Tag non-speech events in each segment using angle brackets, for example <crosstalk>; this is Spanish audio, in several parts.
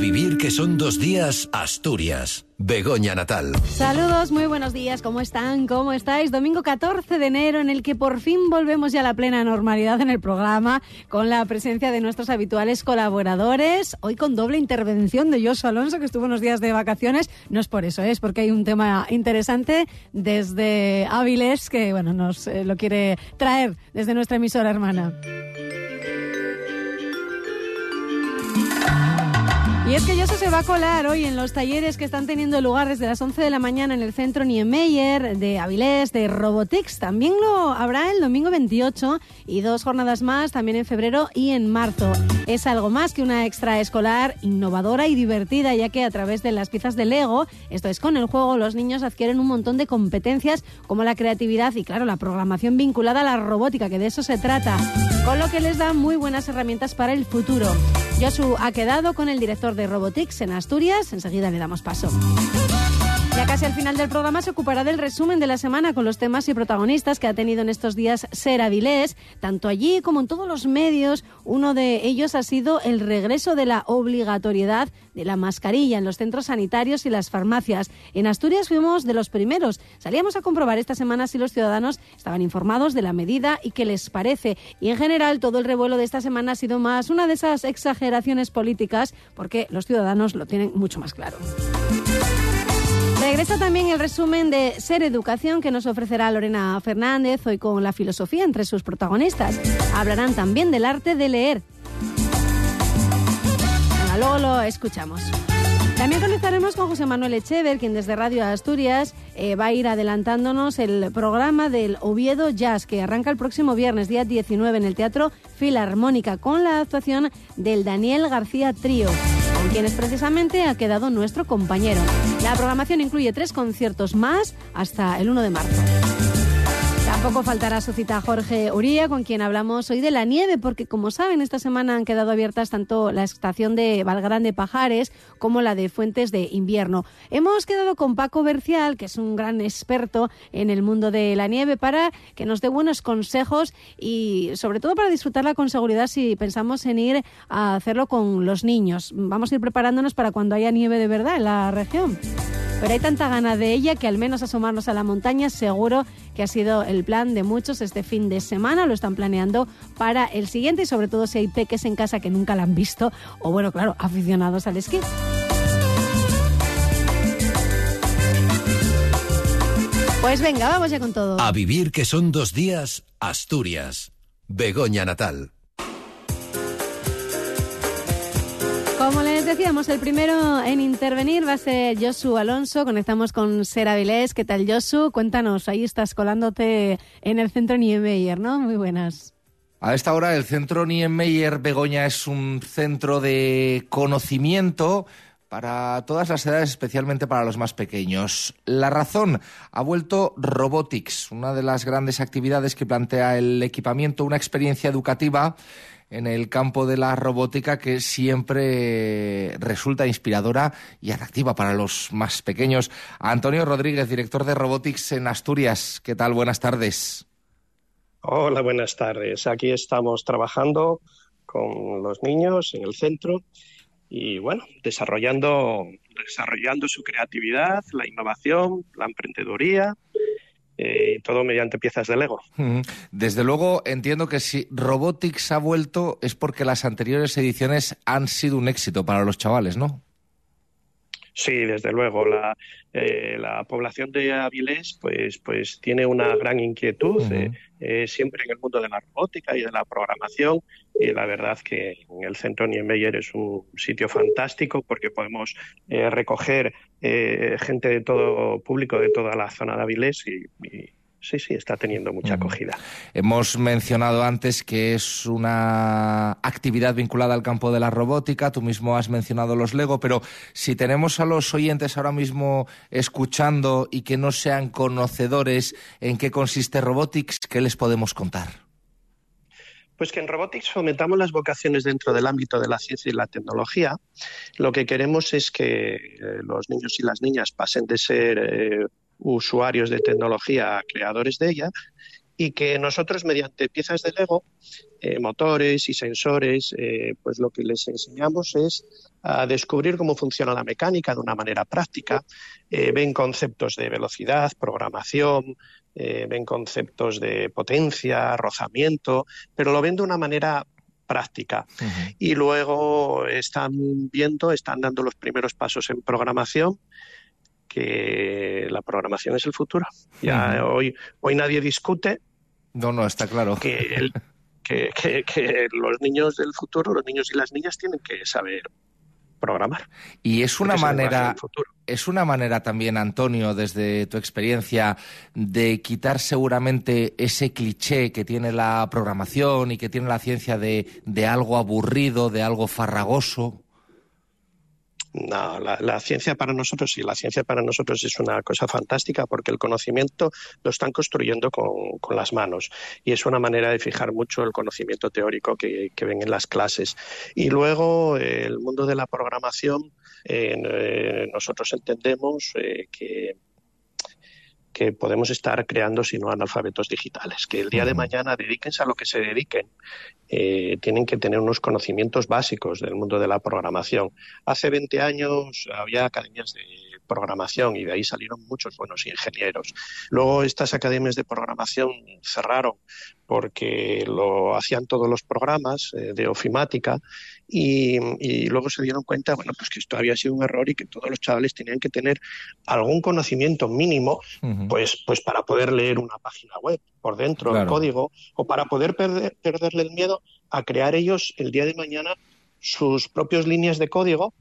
vivir que son dos días Asturias. Begoña Natal. Saludos, muy buenos días, ¿cómo están? ¿Cómo estáis? Domingo 14 de enero en el que por fin volvemos ya a la plena normalidad en el programa con la presencia de nuestros habituales colaboradores. Hoy con doble intervención de Josu Alonso que estuvo unos días de vacaciones. No es por eso, es porque hay un tema interesante desde Áviles que bueno, nos eh, lo quiere traer desde nuestra emisora hermana. Y es que Yoso se va a colar hoy en los talleres que están teniendo lugar desde las 11 de la mañana en el centro Niemeyer de Avilés, de Robotics. También lo habrá el domingo 28 y dos jornadas más también en febrero y en marzo. Es algo más que una extraescolar innovadora y divertida, ya que a través de las piezas de Lego, esto es con el juego, los niños adquieren un montón de competencias como la creatividad y, claro, la programación vinculada a la robótica, que de eso se trata, con lo que les da muy buenas herramientas para el futuro. Josu ha quedado con el director de Robotics en Asturias. Enseguida le damos paso. Ya casi al final del programa se ocupará del resumen de la semana con los temas y protagonistas que ha tenido en estos días Ser Avilés, tanto allí como en todos los medios. Uno de ellos ha sido el regreso de la obligatoriedad de la mascarilla en los centros sanitarios y las farmacias. En Asturias fuimos de los primeros. Salíamos a comprobar esta semana si los ciudadanos estaban informados de la medida y qué les parece. Y en general todo el revuelo de esta semana ha sido más una de esas exageraciones políticas porque los ciudadanos lo tienen mucho más claro. Regresa también el resumen de Ser Educación que nos ofrecerá Lorena Fernández hoy con la filosofía entre sus protagonistas. Hablarán también del arte de leer. luego lo escuchamos. También conectaremos con José Manuel Echever, quien desde Radio Asturias eh, va a ir adelantándonos el programa del Oviedo Jazz, que arranca el próximo viernes, día 19, en el Teatro Filarmónica, con la actuación del Daniel García Trío con quienes precisamente ha quedado nuestro compañero. La programación incluye tres conciertos más hasta el 1 de marzo. Tampoco faltará su cita Jorge Uría, con quien hablamos hoy de la nieve, porque como saben, esta semana han quedado abiertas tanto la estación de Valgrande Pajares como la de Fuentes de Invierno. Hemos quedado con Paco Bercial, que es un gran experto en el mundo de la nieve, para que nos dé buenos consejos y sobre todo para disfrutarla con seguridad si pensamos en ir a hacerlo con los niños. Vamos a ir preparándonos para cuando haya nieve de verdad en la región. Pero hay tanta gana de ella que al menos asomarnos a la montaña seguro que ha sido el plan de muchos este fin de semana. Lo están planeando para el siguiente y sobre todo si hay peques en casa que nunca la han visto o bueno, claro, aficionados al esquí. Pues venga, vamos ya con todo. A vivir que son dos días, Asturias. Begoña Natal. Decíamos, el primero en intervenir va a ser Josu Alonso. Conectamos con Sera Vilés. ¿Qué tal, Josu? Cuéntanos, ahí estás colándote en el centro Niemeyer, ¿no? Muy buenas. A esta hora, el centro Niemeyer Begoña es un centro de conocimiento para todas las edades, especialmente para los más pequeños. La razón ha vuelto Robotics, una de las grandes actividades que plantea el equipamiento, una experiencia educativa en el campo de la robótica que siempre resulta inspiradora y atractiva para los más pequeños. Antonio Rodríguez, director de Robotics en Asturias. ¿Qué tal? Buenas tardes. Hola, buenas tardes. Aquí estamos trabajando con los niños en el centro y bueno, desarrollando, desarrollando su creatividad, la innovación, la emprendeduría eh, todo mediante piezas de Lego. Desde luego entiendo que si Robotics ha vuelto es porque las anteriores ediciones han sido un éxito para los chavales, ¿no? Sí, desde luego. La, eh, la población de Avilés pues, pues tiene una gran inquietud eh, siempre en el mundo de la robótica y de la programación. Y la verdad que en el centro Niemeyer es un sitio fantástico porque podemos eh, recoger gente de todo público de toda la zona de Avilés y sí, sí, está teniendo mucha acogida. Hemos mencionado antes que es una actividad vinculada al campo de la robótica, tú mismo has mencionado los Lego, pero si tenemos a los oyentes ahora mismo escuchando y que no sean conocedores en qué consiste Robotics, ¿qué les podemos contar? Pues que en Robotics fomentamos las vocaciones dentro del ámbito de la ciencia y la tecnología. Lo que queremos es que eh, los niños y las niñas pasen de ser eh, usuarios de tecnología creadores de ella y que nosotros mediante piezas de Lego, eh, motores y sensores, eh, pues lo que les enseñamos es a descubrir cómo funciona la mecánica de una manera práctica, eh, ven conceptos de velocidad, programación, ven conceptos de potencia, rozamiento, pero lo ven de una manera práctica. Y luego están viendo, están dando los primeros pasos en programación que la programación es el futuro. Ya hoy, hoy nadie discute. No, no, está claro. Que, que, los niños del futuro, los niños y las niñas tienen que saber programar. Y es una manera, es una manera también, Antonio, desde tu experiencia, de quitar seguramente ese cliché que tiene la programación y que tiene la ciencia de, de algo aburrido, de algo farragoso. No, la, ciencia para nosotros, sí, la ciencia para nosotros es una cosa fantástica porque el conocimiento lo están construyendo con, las manos y es una manera de fijar mucho el conocimiento teórico que, ven en las clases. Y luego el mundo de la programación, eh, nosotros entendemos eh, que que podemos estar creando sino analfabetos digitales, que el día de mañana dedíquense a lo que se dediquen, eh, tienen que tener unos conocimientos básicos del mundo de la programación. Hace 20 años había academias de programación y de ahí salieron muchos buenos ingenieros. Luego estas academias de programación cerraron porque lo hacían todos los programas eh, de ofimática y, luego se dieron cuenta, bueno, pues que esto había sido un error y que todos los chavales tenían que tener algún conocimiento mínimo, pues, pues para poder leer una página web por dentro, el código, o para poder perderle el miedo a crear ellos el día de mañana sus propias líneas de código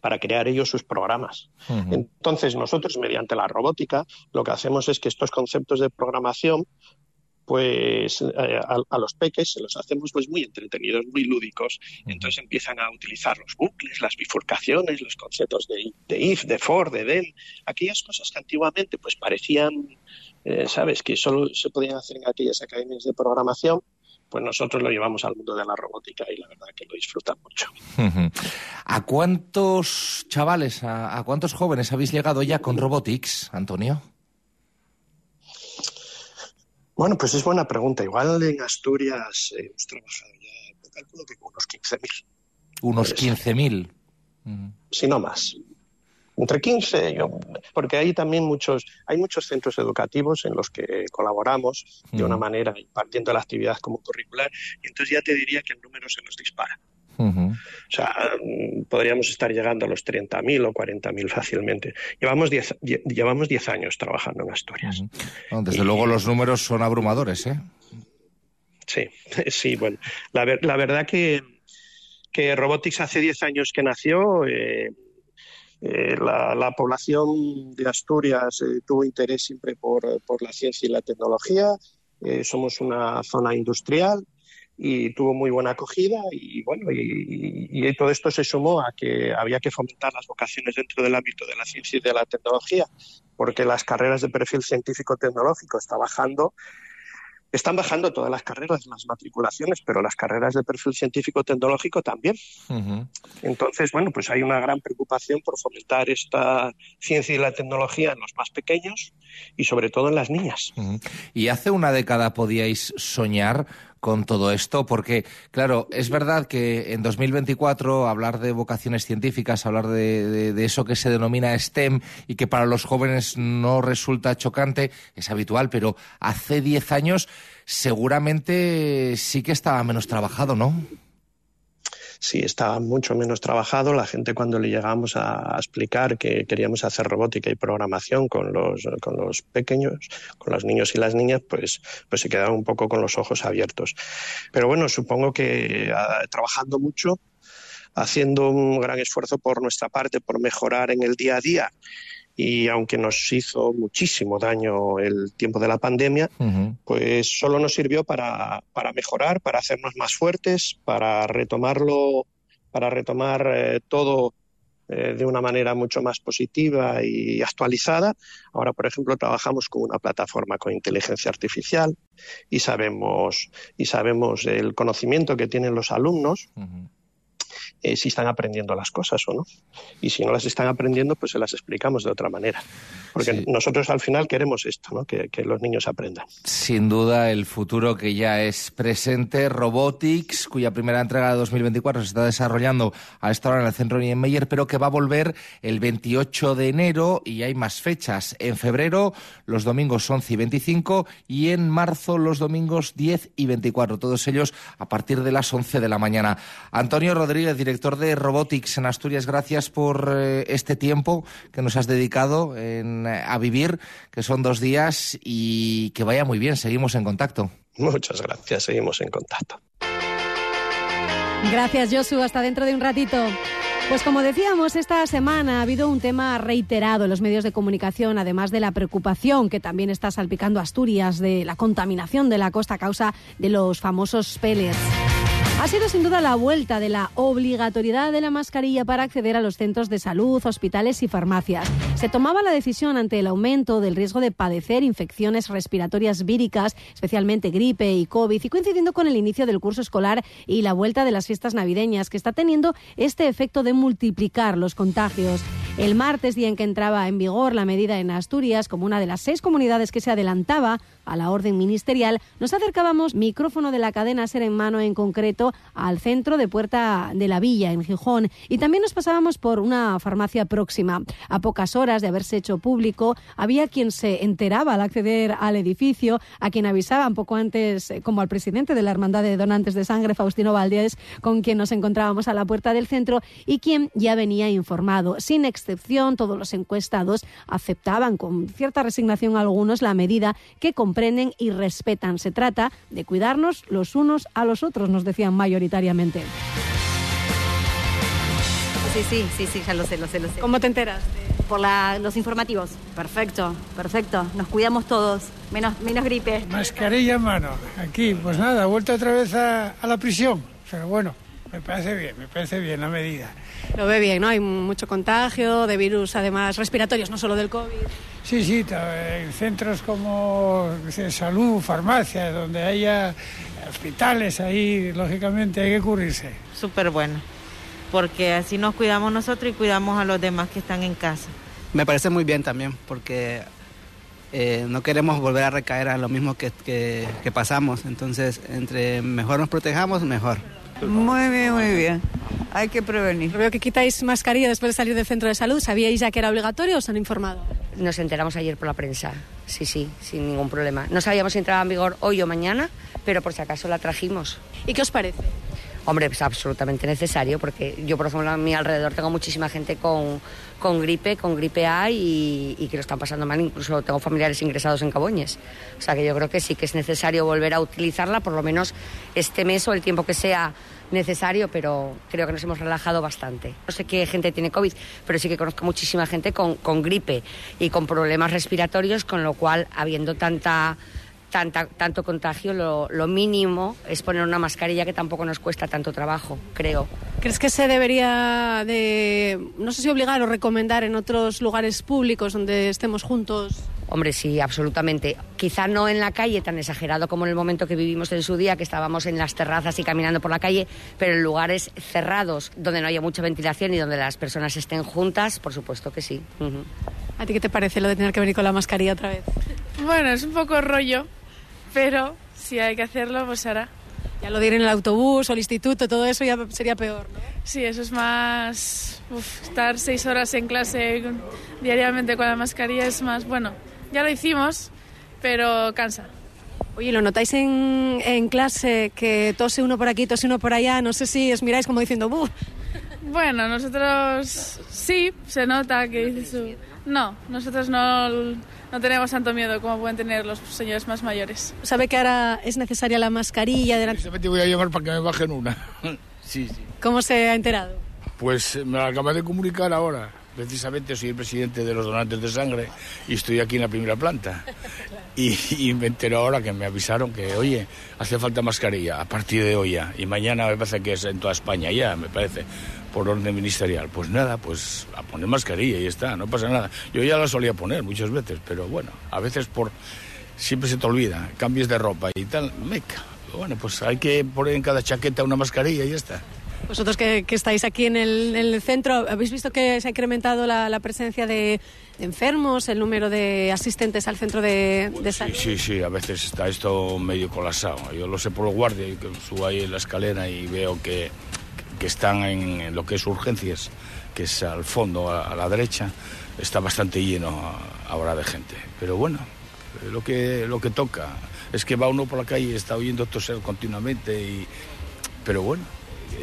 para crear ellos sus programas. Entonces, nosotros, mediante la robótica, lo que hacemos es que estos conceptos de programación, pues eh, a, los peques se los hacemos pues muy entretenidos, muy lúdicos. Entonces empiezan a utilizar los bucles, las bifurcaciones, los conceptos de, if, de for, de then, aquellas cosas que antiguamente pues parecían, eh, sabes, que solo se podían hacer en aquellas academias de programación, pues nosotros lo llevamos al mundo de la robótica y la verdad que lo disfrutan mucho. <laughs> ¿A cuántos chavales, a, cuántos jóvenes habéis llegado ya con Robotics, Antonio? Bueno, pues es buena pregunta. Igual en Asturias eh, hemos trabajado ya, calculo que con unos 15.000. Unos 15.000. Si no más entre 15, porque hay también muchos, hay muchos centros educativos en los que colaboramos de una manera, impartiendo la actividad como curricular, y entonces ya te diría que el número se nos dispara. O sea, podríamos estar llegando a los 30.000 o 40.000 fácilmente. Llevamos 10 llevamos diez años trabajando en Asturias. desde luego los números son abrumadores, ¿eh? Sí, <laughs> sí, bueno. La, la verdad que, que Robotics hace 10 años que nació, eh, eh, la, población de Asturias eh, tuvo interés siempre por, la ciencia y la tecnología. Eh, somos una zona industrial y tuvo muy buena acogida y bueno y, todo esto se sumó a que había que fomentar las vocaciones dentro del ámbito de la ciencia y de la tecnología porque las carreras de perfil científico tecnológico están bajando están bajando todas las carreras, las matriculaciones, pero las carreras de perfil científico-tecnológico también. Entonces, bueno, pues hay una gran preocupación por fomentar esta ciencia y la tecnología en los más pequeños y sobre todo en las niñas. Y hace una década podíais soñar con todo esto? Porque, claro, es verdad que en 2024 hablar de vocaciones científicas, hablar de, eso que se denomina STEM y que para los jóvenes no resulta chocante, es habitual, pero hace 10 años seguramente sí que estaba menos trabajado, ¿no? Sí estaba mucho menos trabajado. La gente cuando le llegamos a, explicar que queríamos hacer robótica y programación con los, con los pequeños, con los niños y las niñas, pues, pues se quedaba un poco con los ojos abiertos. Pero bueno, supongo que ah, trabajando mucho, haciendo un gran esfuerzo por nuestra parte por mejorar en el día a día y aunque nos hizo muchísimo daño el tiempo de la pandemia, pues solo nos sirvió para, para, mejorar, para hacernos más fuertes, para retomarlo, para retomar eh, todo eh, de una manera mucho más positiva y actualizada. Ahora, por ejemplo, trabajamos con una plataforma con inteligencia artificial y sabemos, y sabemos el conocimiento que tienen los alumnos eh, si están aprendiendo las cosas o no. Y si no las están aprendiendo, pues se las explicamos de otra manera. Porque nosotros al final queremos esto, ¿no? que, los niños aprendan. Sin duda, el futuro que ya es presente, Robotics, cuya primera entrega de 2024 se está desarrollando a esta hora en el centro Niemeyer, pero que va a volver el 28 de enero y hay más fechas. En febrero, los domingos 11 y 25 y en marzo, los domingos 10 y 24. Todos ellos a partir de las 11 de la mañana. Antonio Rodríguez, director de Robotics en Asturias, gracias por eh, este tiempo que nos has dedicado a vivir, que son dos días y que vaya muy bien. Seguimos en contacto. Muchas gracias, seguimos en contacto. Gracias, Josu. Hasta dentro de un ratito. Pues como decíamos, esta semana ha habido un tema reiterado en los medios de comunicación, además de la preocupación que también está salpicando Asturias de la contaminación de la costa a causa de los famosos peles. Ha sido sin duda la vuelta de la obligatoriedad de la mascarilla para acceder a los centros de salud, hospitales y farmacias. Se tomaba la decisión ante el aumento del riesgo de padecer infecciones respiratorias víricas, especialmente gripe y COVID, y coincidiendo con el inicio del curso escolar y la vuelta de las fiestas navideñas, que está teniendo este efecto de multiplicar los contagios. El martes, día en que entraba en vigor la medida en Asturias, como una de las seis comunidades que se adelantaba a la orden ministerial, nos acercábamos, micrófono de la cadena Ser en Mano en concreto, al centro de Puerta de la Villa, en Gijón, y también nos pasábamos por una farmacia próxima. A pocas horas de haberse hecho público, había quien se enteraba al acceder al edificio, a quien avisaban poco antes, eh, como al presidente de la Hermandad de Donantes de Sangre, Faustino Valdés, con quien nos encontrábamos a la puerta del centro, y quien ya venía informado. Sin excepción, todos los encuestados aceptaban con cierta resignación algunos la medida que comprenden y respetan. Se trata de cuidarnos los unos a los otros, nos decían mayoritariamente. Sí, sí, sí, sí, ya lo sé, lo sé, lo sé. ¿Cómo te enteras? Por los informativos. Perfecto, perfecto. Nos cuidamos todos. Menos, menos gripe. Mascarilla en mano. Aquí, pues nada, vuelta otra vez a la prisión. Pero bueno, me parece bien, me parece bien la medida. Lo ve bien, ¿no? Hay mucho contagio de virus, además respiratorios, no solo del COVID. Sí, sí, en centros como salud, farmacias, donde haya hospitales, ahí lógicamente hay que cubrirse. Súper bueno, porque así nos cuidamos nosotros y cuidamos a los demás que están en casa. Me parece muy bien también, porque eh, no queremos volver a recaer a lo mismo que, que pasamos, entonces entre mejor nos protejamos, mejor. Muy bien, muy bien. Hay que prevenir. Veo que quitáis mascarilla después de salir del centro de salud. ¿Sabíais ya que era obligatorio o os han informado? Nos enteramos ayer por la prensa. Sí, sí, sin ningún problema. No sabíamos si entraba en vigor hoy o mañana, pero por si acaso la trajimos. ¿Y qué os parece? Hombre, es absolutamente necesario porque yo, por ejemplo, a mi alrededor tengo muchísima gente con, con gripe, con gripe A y, que lo están pasando mal. Incluso tengo familiares ingresados en Caboñes. O sea que yo creo que sí que es necesario volver a utilizarla, por lo menos este mes o el tiempo que sea necesario, pero creo que nos hemos relajado bastante. No sé qué gente tiene COVID, pero sí que conozco muchísima gente con, con gripe y con problemas respiratorios, con lo cual, habiendo tanta tanta, tanto contagio, lo, lo, mínimo es poner una mascarilla que tampoco nos cuesta tanto trabajo, creo. ¿Crees que se debería de, no sé si obligar o recomendar en otros lugares públicos donde estemos juntos? Hombre, sí, absolutamente. Quizá no en la calle tan exagerado como en el momento que vivimos en su día, que estábamos en las terrazas y caminando por la calle, pero en lugares cerrados, donde no haya mucha ventilación y donde las personas estén juntas, por supuesto que sí. ¿A ti qué te parece lo de tener que venir con la mascarilla otra vez? Bueno, es un poco rollo, pero si hay que hacerlo, pues hará. Ya lo diré en el autobús o el instituto, todo eso ya sería peor, ¿no? Sí, eso es más... estar seis horas en clase diariamente con la mascarilla es más... Bueno, ya lo hicimos, pero cansa. Oye, ¿lo notáis en, en clase que tose uno por aquí, tose uno por allá? No sé si os miráis como diciendo ¡buh! Bueno, nosotros sí, se nota que dices No, nosotros no no tenemos tanto miedo como pueden tener los señores más mayores. ¿Sabe que ahora es necesaria la mascarilla? De la... Precisamente voy a llevar para que me bajen una. sí, sí. ¿Cómo se ha enterado? Pues me la acaba de comunicar ahora. Precisamente soy el presidente de los donantes de sangre y estoy aquí en la primera planta. Y, y, me entero ahora que me avisaron que, oye, hace falta mascarilla a partir de hoy ya. Y mañana me parece que es en toda España ya, me parece por orden ministerial. Pues nada, pues a poner mascarilla y está, no pasa nada. Yo ya la solía poner muchas veces, pero bueno, a veces por siempre se te olvida, cambies de ropa y tal, meca. Bueno, pues hay que poner en cada chaqueta una mascarilla y ya está. Vosotros que, que estáis aquí en el, en el centro, ¿habéis visto que se ha incrementado la, la presencia de, de enfermos, el número de asistentes al centro de, de salud? Sí, sí, sí, a veces está esto medio colapsado. Yo lo sé por los guardias, que subo ahí en la escalera y veo que, que están en, lo que es urgencias, que es al fondo, a, la derecha, está bastante lleno ahora de gente. Pero bueno, lo que, lo que toca es que va uno por la calle y está oyendo toser continuamente y... Pero bueno,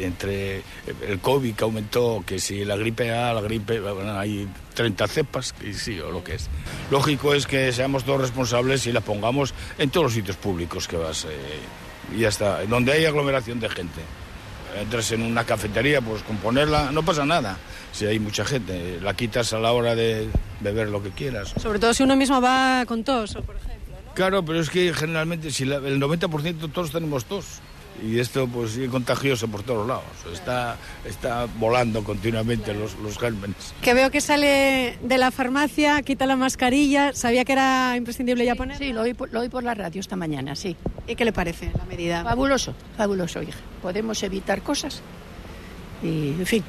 entre el COVID que aumentó, que si la gripe A, la gripe, bueno, hay 30 cepas, que sí, o lo que es. Lógico es que seamos todos responsables y la pongamos en todos los sitios públicos que vas. eh, y ya está, donde hay aglomeración de gente. Entras en una cafetería, pues con ponerla, no pasa nada. Si hay mucha gente, la quitas a la hora de beber lo que quieras. Sobre todo si uno mismo va con tos, por ejemplo. Claro, pero es que generalmente si la- el 90% todos tenemos tos. Y esto pues sigue contagioso por todos lados. Está, está volando continuamente los, los gérmenes. Que veo que sale de la farmacia, quita la mascarilla. ¿Sabía que era imprescindible ya poner? Sí, lo oí, por, lo oí por la radio esta mañana, sí. ¿Y qué le parece la medida? Fabuloso, fabuloso, hija. Podemos evitar cosas y, en fin.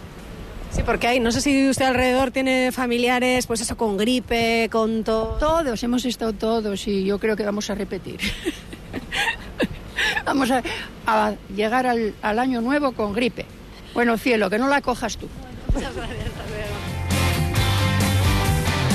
Sí, porque hay, no sé si usted alrededor tiene familiares, pues eso, con gripe, con tos. Todos, hemos estado todos y yo creo que vamos a repetir. <laughs> vamos a, llegar al, año nuevo con gripe. Bueno, cielo, que no la cojas tú. Muchas gracias.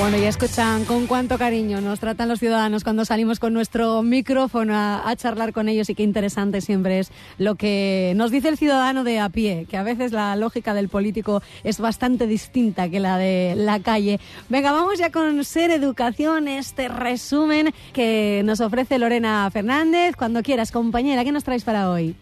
Bueno, ya escuchan con cuánto cariño nos tratan los ciudadanos cuando salimos con nuestro micrófono a, charlar con ellos y qué interesante siempre es lo que nos dice el ciudadano de a pie, que a veces la lógica del político es bastante distinta que la de la calle. Venga, vamos ya con Ser Educación, este resumen que nos ofrece Lorena Fernández. Cuando quieras, compañera, ¿qué nos traes para hoy?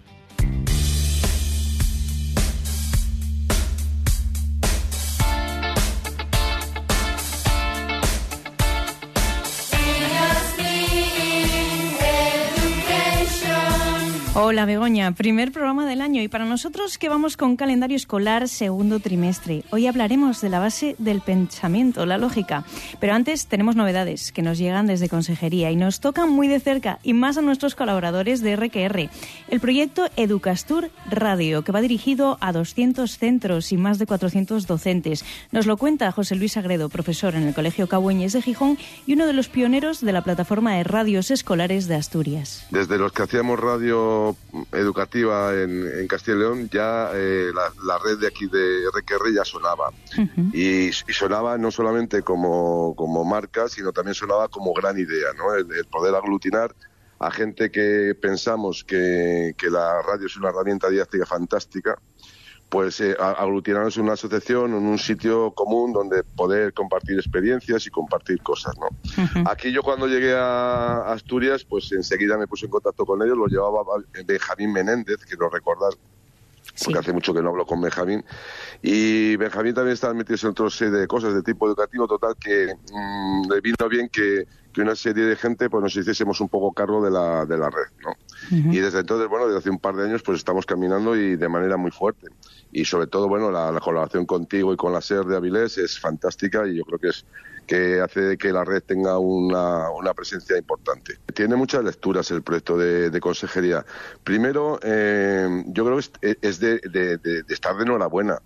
Hola Begoña, primer programa del año y para nosotros que vamos con calendario escolar segundo trimestre. Hoy hablaremos de la base del pensamiento, la lógica. Pero antes tenemos novedades que nos llegan desde Consejería y nos tocan muy de cerca y más a nuestros colaboradores de RQR. El proyecto Educastur Radio, que va dirigido a 200 centros y más de 400 docentes. Nos lo cuenta José Luis Agredo, profesor en el Colegio Cabueñes de Gijón y uno de los pioneros de la plataforma de radios escolares de Asturias. Desde los que hacíamos radio educativa en, en Castilla y León, ya eh, la, la red de aquí de RQR ya sonaba. Y, y sonaba no solamente como, como marca, sino también sonaba como gran idea, ¿no? El, el poder aglutinar a gente que pensamos que, que la radio es una herramienta didáctica fantástica, pues eh, aglutinarnos en una asociación, en un sitio común donde poder compartir experiencias y compartir cosas, ¿no? Aquí yo cuando llegué a Asturias, pues enseguida me puse en contacto con ellos, lo llevaba Benjamín Menéndez, que lo recordar, porque hace mucho que no hablo con Benjamín, y Benjamín también estaba metido en otra serie de cosas de tipo educativo, total que mm, le vino bien que, que una serie de gente pues nos hiciésemos un poco cargo de la, de la red, ¿no? Y desde entonces, bueno, desde hace un par de años, pues estamos caminando y de manera muy fuerte. Y sobre todo, bueno, la, la colaboración contigo y con la SER de Avilés es fantástica y yo creo que es que hace que la red tenga una, una presencia importante. Tiene muchas lecturas el proyecto de, de consejería. Primero, eh, yo creo que es, es de, de- de- de estar de enhorabuena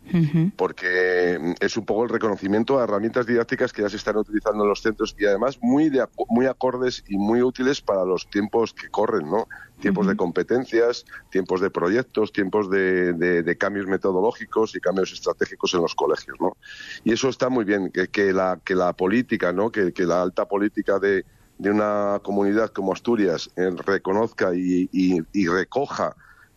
porque es un poco el reconocimiento a herramientas didácticas que ya se están utilizando en los centros y además muy de muy acordes y muy útiles para los tiempos que corren, ¿no? Tiempos de competencias, tiempos de proyectos, tiempos de, de- de cambios metodológicos y cambios estratégicos en los colegios, ¿no? Y eso está muy bien, que, que la, que la política, ¿no? Que, que la alta política de, de una comunidad como Asturias eh, reconozca y, y- y recoja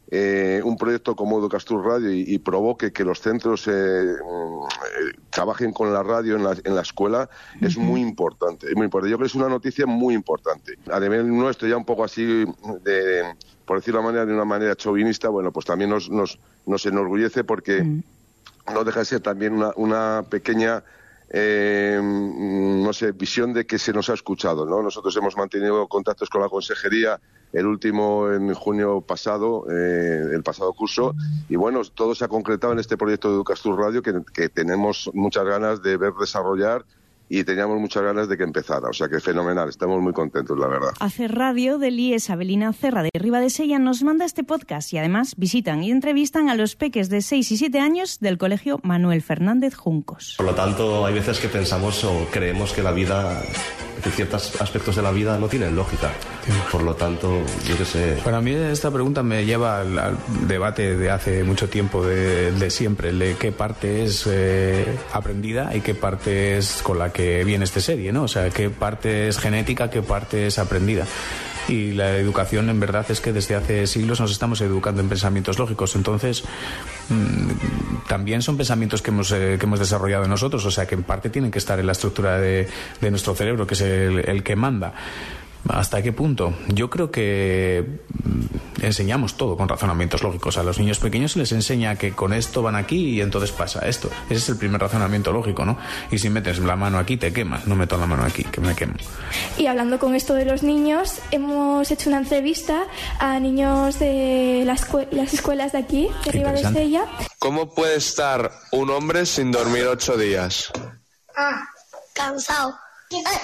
eh, un proyecto como Educastur Radio y, y provoque que los centros eh, mm, eh, trabajen con la radio en la, en la escuela es muy importante, es muy importante. Yo creo que es una noticia muy importante. A nivel nuestro, ya un poco así, de, por decirlo de una manera, de una manera chauvinista, bueno, pues también nos, nos, nos enorgullece porque no deja de ser también una, una pequeña eh, no sé, visión de que se nos ha escuchado, ¿no? Nosotros hemos mantenido contactos con la consejería, el último en junio pasado, eh, el pasado curso, y bueno, todo se ha concretado en este proyecto de Educastur Radio que, que tenemos muchas ganas de ver desarrollar y teníamos muchas ganas de que empezara. O sea que fenomenal, estamos muy contentos, la verdad. Hace radio del IES Abelina Cerra de Riva de Sella nos manda este podcast y además visitan y entrevistan a los peques de 6 y 7 años del Colegio Manuel Fernández Juncos. Por lo tanto, hay veces que pensamos o creemos que la vida que ciertos aspectos de la vida no tienen lógica. Por lo tanto, yo qué sé. Para mí esta pregunta me lleva al, al debate de hace mucho tiempo, de, de siempre, de qué parte es eh, aprendida y qué parte es con la que viene esta serie, ¿no? O sea, qué parte es genética, qué parte es aprendida. Y la educación, en verdad, es que desde hace siglos nos estamos educando en pensamientos lógicos. Entonces, mmm, también son pensamientos que hemos, eh, que hemos desarrollado nosotros, o sea, que en parte tienen que estar en la estructura de, nuestro cerebro, que es el que manda. ¿Hasta qué punto? Yo creo que mm, enseñamos todo con razonamientos lógicos. A los niños pequeños se les enseña que con esto van aquí y entonces pasa esto. Ese es el primer razonamiento lógico, ¿no? Y si metes la mano aquí, te quemas. No meto la mano aquí, que me quemo. Y hablando con esto de los niños, hemos hecho una entrevista a niños de las, las escuelas de aquí, de Riva de Sella. ¿Cómo puede estar un hombre sin dormir ocho días? Ah, cansado.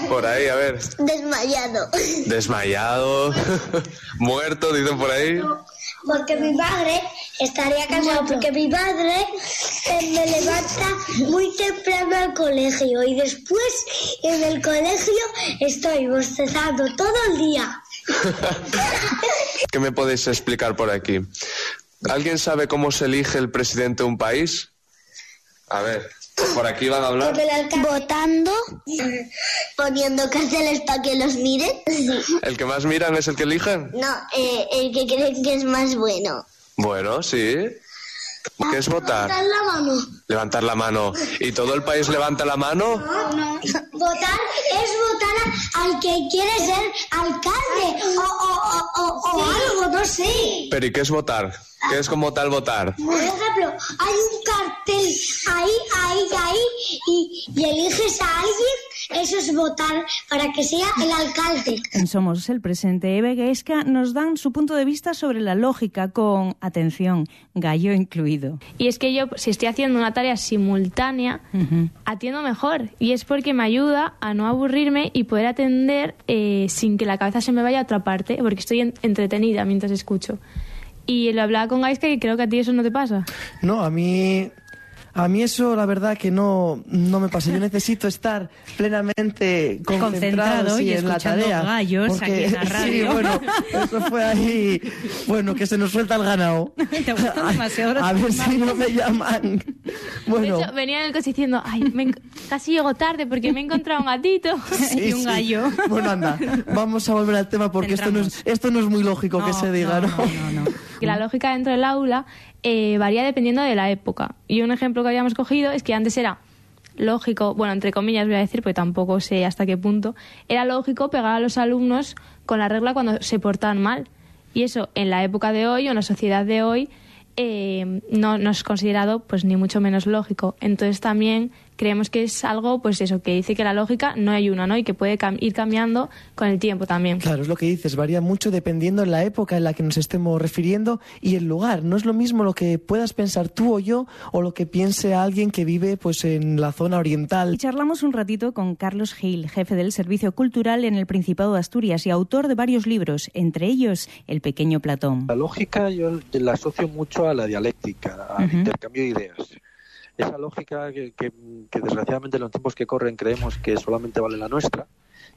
Por ahí, a ver. Desmayado. Desmayado, <laughs> muerto, dicen por ahí. Porque mi padre estaría cansado, porque mi padre eh, me levanta muy temprano al colegio y después en el colegio estoy bostezando todo el día. <laughs> ¿Qué me podéis explicar por aquí? ¿Alguien sabe cómo se elige el presidente de un país? A ver, por aquí van a hablar. Votando, <laughs> poniendo carteles para que los miren. ¿El que más miran es el que eligen? No, eh, el que creen que es más bueno. Bueno, sí. ¿Qué es votar? Levantar la mano. Levantar la mano. ¿Y todo el país levanta la mano? No, no. Votar es votar al que quiere ser alcalde o, o, o, o, o algo, no sé. ¿Pero y qué es votar? ¿Qué es como tal votar? Por ejemplo, hay un cartel ahí, ahí, ahí, y, y eliges a alguien, eso es votar para que sea el alcalde. En Somos el Presente, Eve Gaesca nos dan su punto de vista sobre la lógica con, atención, gallo incluido. Y es que yo, si estoy haciendo una tarea simultánea, atiendo mejor. Y es porque me ayuda a no aburrirme y poder atender eh, sin que la cabeza se me vaya a otra parte, porque estoy en- entretenida mientras escucho. Y lo hablaba con Gaiska y creo que a ti eso no te pasa. No, a mí, a mí eso la verdad que no, no me pasa. Yo necesito estar plenamente concentrado, Concentrado sí, y en la tarea. gallos aquí en la <laughs> Sí, radio. bueno, eso fue ahí, bueno, que se nos suelta el ganado. <laughs> Te gusta <laughs> demasiado A ver si no me llaman. Bueno, De hecho, venía en el coche diciendo, ay, me casi llego tarde porque me he encontrado un gatito sí, y un sí. gallo. Bueno, anda, vamos a volver al tema porque esto no, es, esto no es muy lógico que se diga, ¿no? que la lógica dentro del aula eh, varía dependiendo de la época. Y un ejemplo que habíamos cogido es que antes era lógico, bueno, entre comillas voy a decir, porque tampoco sé hasta qué punto, era lógico pegar a los alumnos con la regla cuando se portaban mal. Y eso en la época de hoy o en la sociedad de hoy eh, no, no es considerado pues ni mucho menos lógico. Entonces también creemos que es algo, pues eso, que dice que la lógica no hay una, ¿no? Y que puede cam- ir cambiando con el tiempo también. Claro, es lo que dices, varía mucho dependiendo en la época en la que nos estemos refiriendo y el lugar. No es lo mismo lo que puedas pensar tú o yo o lo que piense alguien que vive pues en la zona oriental. Y charlamos un ratito con Carlos Gil, jefe del Servicio Cultural en el Principado de Asturias y autor de varios libros, entre ellos El pequeño Platón. La lógica yo la asocio mucho a la dialéctica, al intercambio de ideas. Esa lógica que, que- que desgraciadamente en los tiempos que corren creemos que solamente vale la nuestra.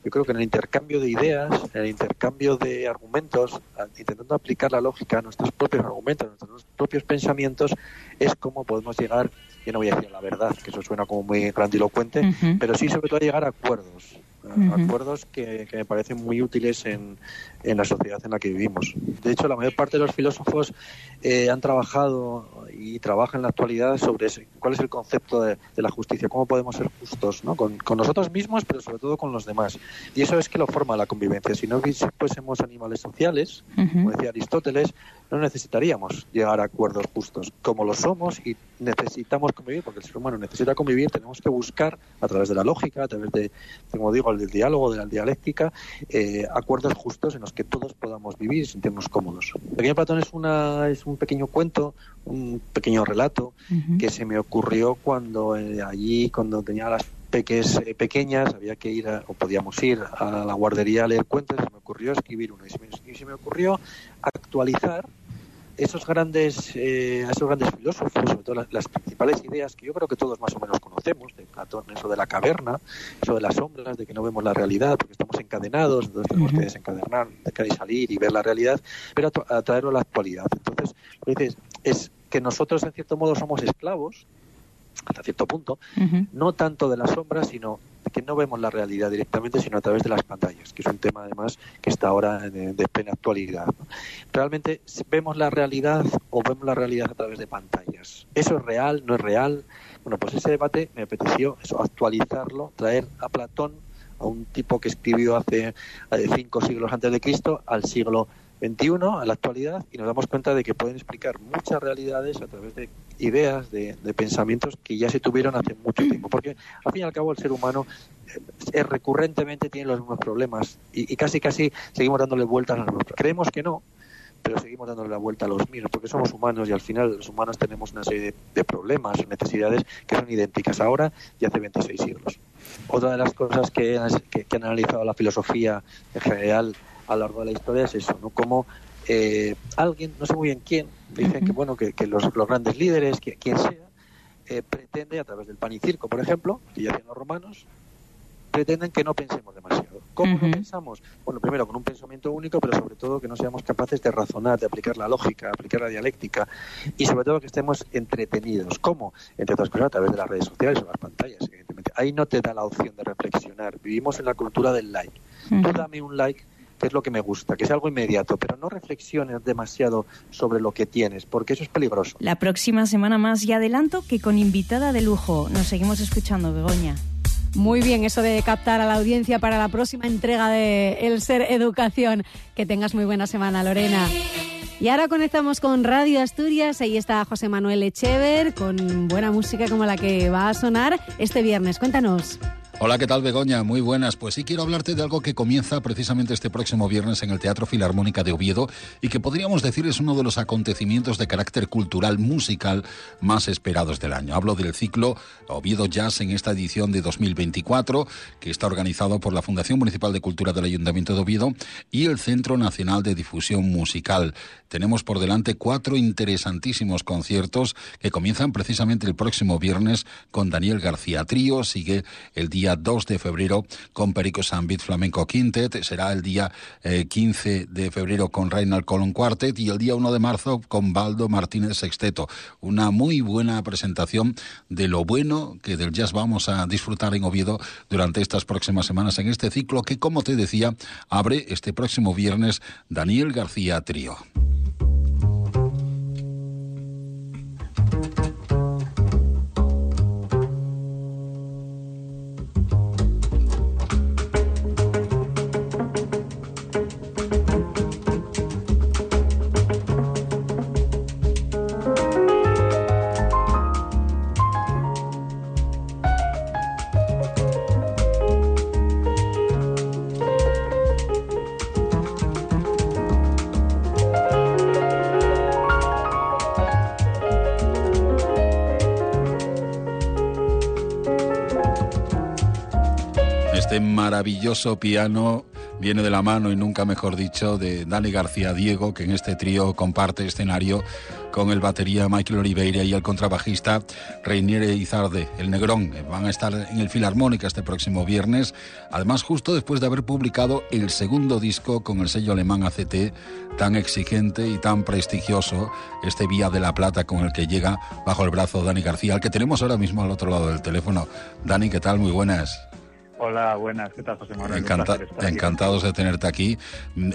Yo creo que en el intercambio de ideas, en el intercambio de argumentos, intentando aplicar la lógica a nuestros propios argumentos, a nuestros propios pensamientos, es como podemos llegar, yo no voy a decir la verdad, que eso suena como muy grandilocuente, pero sí sobre todo a llegar a acuerdos. Acuerdos que, que me parecen muy útiles en, en la sociedad en la que vivimos. De hecho, la mayor parte de los filósofos eh, han trabajado y trabajan en la actualidad sobre ese- cuál es el concepto de, de la justicia, cómo podemos ser justos ¿no? con, con nosotros mismos, pero sobre todo con los demás. Y eso es que lo forma la convivencia. Si no fuésemos animales sociales, como decía Aristóteles, no necesitaríamos llegar a acuerdos justos. Como lo somos y necesitamos convivir, porque el ser humano necesita convivir, tenemos que buscar a través de la lógica, a través de, como digo, del diálogo, de la dialéctica, eh, acuerdos justos en los que todos podamos vivir y sentirnos cómodos. Pequeño Platón es, una, es un pequeño cuento, un pequeño relato que se me ocurrió cuando eh, allí, cuando tenía las peques eh, pequeñas, había que ir, a- o podíamos ir a la guardería a leer cuentos, y se me ocurrió escribir uno. Y se me, y se me ocurrió actualizar esos grandes, eh, a esos grandes filósofos, sobre todo las, las principales ideas que yo creo que todos más o menos conocemos, de Platón, eso de la caverna, eso de las sombras, de que no vemos la realidad porque estamos encadenados, entonces tenemos que desencadenar, de salir y ver la realidad, pero a, tra- a la actualidad. Entonces, lo dices es que nosotros en cierto modo somos esclavos, hasta cierto punto, no tanto de las sombras, sino que no vemos la realidad directamente, sino a través de las pantallas, que es un tema además que está ahora de, de plena actualidad. Realmente vemos la realidad o vemos la realidad a través de pantallas. ¿Eso es real? ¿No es real? Bueno, pues ese debate me apeteció eso, actualizarlo, traer a Platón, a un tipo que escribió hace cinco siglos antes de Cristo, al siglo XXI, a la actualidad, y nos damos cuenta de que pueden explicar muchas realidades a través de ideas, de, pensamientos que ya se tuvieron hace mucho tiempo. Porque al fin y al cabo el ser humano eh, recurrentemente tiene los mismos problemas y, casi casi seguimos dándole vueltas a los problemas. Creemos que no, pero seguimos dándole la vuelta a los mismos, porque somos humanos y al final los humanos tenemos una serie de, de problemas, necesidades que son idénticas ahora y hace 26 siglos. Otra de las cosas que han analizado la filosofía en general a lo largo de la historia es eso, ¿no? Como eh, alguien, no sé muy bien quién, dicen que bueno que, que los, los, grandes líderes, que, quien sea, eh, pretende a través del pan y circo, por ejemplo, que ya hacían los romanos, pretenden que no pensemos demasiado. ¿Cómo uh -huh. no pensamos? Bueno, primero con un pensamiento único, pero sobre todo que no seamos capaces de razonar, de aplicar la lógica, aplicar la dialéctica y sobre todo que estemos entretenidos. ¿Cómo? Entre otras cosas a través de las redes sociales o las pantallas, evidentemente. Ahí no te da la opción de reflexionar. Vivimos en la cultura del like. Uh -huh. Tú dame un like que es lo que me gusta, que es algo inmediato, pero no reflexiones demasiado sobre lo que tienes, porque eso es peligroso. La próxima semana más y adelanto que con invitada de lujo. Nos seguimos escuchando, Begoña. Muy bien, eso de captar a la audiencia para la próxima entrega de El Ser Educación. Que tengas muy buena semana, Lorena. Y ahora conectamos con Radio Asturias. Ahí está José Manuel Echever con buena música como la que va a sonar este viernes. Cuéntanos. Hola, ¿qué tal Begoña? Muy buenas. Pues sí quiero hablarte de algo que comienza precisamente este próximo viernes en el Teatro Filarmónica de Oviedo y que podríamos decir es uno de los acontecimientos de carácter cultural musical más esperados del año. Hablo del ciclo Oviedo Jazz en esta edición de 2024 que está organizado por la Fundación Municipal de Cultura del Ayuntamiento de Oviedo y el Centro Nacional de Difusión Musical. Tenemos por delante cuatro interesantísimos conciertos que comienzan precisamente el próximo viernes con Daniel García Trío, sigue el día 2 de febrero con Perico Sambit Flamenco Quintet, será el día eh, 15 de febrero con Reinald Colón Quartet y el día 1 de marzo con Baldo Martínez Sexteto. Una muy buena presentación de lo bueno que del jazz vamos a disfrutar en Oviedo durante estas próximas semanas en este ciclo que, como te decía, abre este próximo viernes Daniel García Trío. Maravilloso piano viene de la mano y nunca mejor dicho de Dani García Diego, que en este trío comparte escenario con el batería Michael Oliveira y el contrabajista Reiniere Izarde, el Negrón. Van a estar en el Filarmónica este próximo viernes, además justo después de haber publicado el segundo disco con el sello alemán ACT, tan exigente y tan prestigioso, este Vía de la Plata con el que llega bajo el brazo Dani García, al que tenemos ahora mismo al otro lado del teléfono. Dani, ¿qué tal? Muy buenas. Hola, buenas. ¿Qué tal, José Manuel? Encanta encantados de tenerte aquí.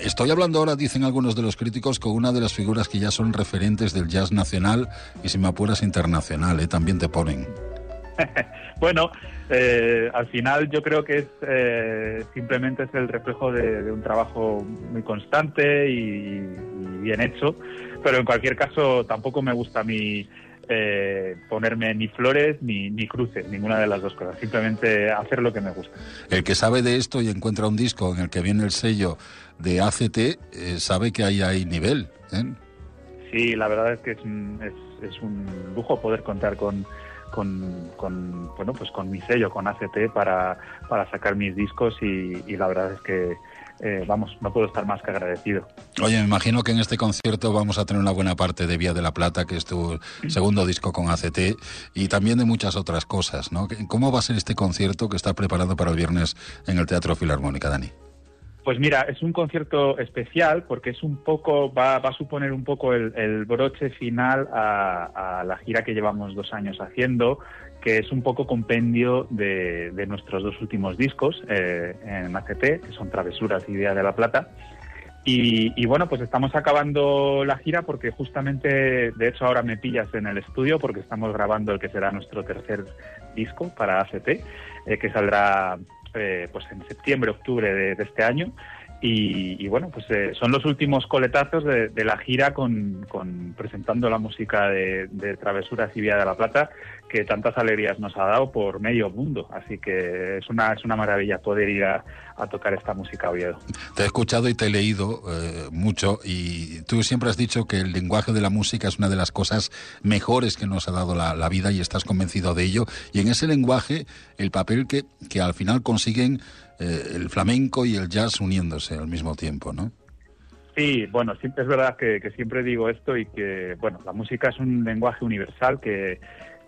Estoy hablando ahora, dicen algunos de los críticos, con una de las figuras que ya son referentes del jazz nacional y, si me apuras, internacional. ¿eh? También te ponen. <laughs> bueno, eh, al final yo creo que es eh, simplemente es el reflejo de, de, un trabajo muy constante y, y bien hecho. Pero en cualquier caso, tampoco me gusta a mí eh, ponerme ni flores ni, ni cruces, ninguna de las dos cosas, simplemente hacer lo que me gusta. El que sabe de esto y encuentra un disco en el que viene el sello de ACT, eh, sabe que ahí hay nivel. ¿eh? Sí, la verdad es que es un, es, es un lujo poder contar con, con, con, bueno, pues con mi sello, con ACT, para, para sacar mis discos y, y la verdad es que, eh, vamos, no puedo estar más que agradecido. Oye, me imagino que en este concierto vamos a tener una buena parte de Vía de la Plata, que es tu segundo disco con ACT, y también de muchas otras cosas, ¿no? ¿Cómo va a ser este concierto que está preparando para el viernes en el Teatro Filarmónica, Dani? Pues mira, es un concierto especial porque es un poco, va, va a suponer un poco el, broche final a, a, la gira que llevamos dos años haciendo, que es un poco compendio de, de nuestros dos últimos discos eh, en ACT, que son Travesuras y Día de la Plata. Y, bueno, pues estamos acabando la gira porque justamente, de hecho ahora me pillas en el estudio porque estamos grabando el que será nuestro tercer disco para ACT, eh, que saldrá eh, pues en septiembre, octubre de, este año. Y, bueno, pues son los últimos coletazos de, la gira con, con, presentando la música de, de, Travesuras y Vía de la Plata, que tantas alegrías nos ha dado por medio mundo. Así que es una, es una maravilla poder ir a, a tocar esta música Oviedo. Te he escuchado y te he leído eh, mucho y tú siempre has dicho que el lenguaje de la música es una de las cosas mejores que nos ha dado la, la vida y estás convencido de ello. Y en ese lenguaje, el papel que, que al final consiguen eh, el flamenco y el jazz uniéndose al mismo tiempo, ¿no? Sí, bueno, siempre es verdad que, que, siempre digo esto y que, bueno, la música es un lenguaje universal que,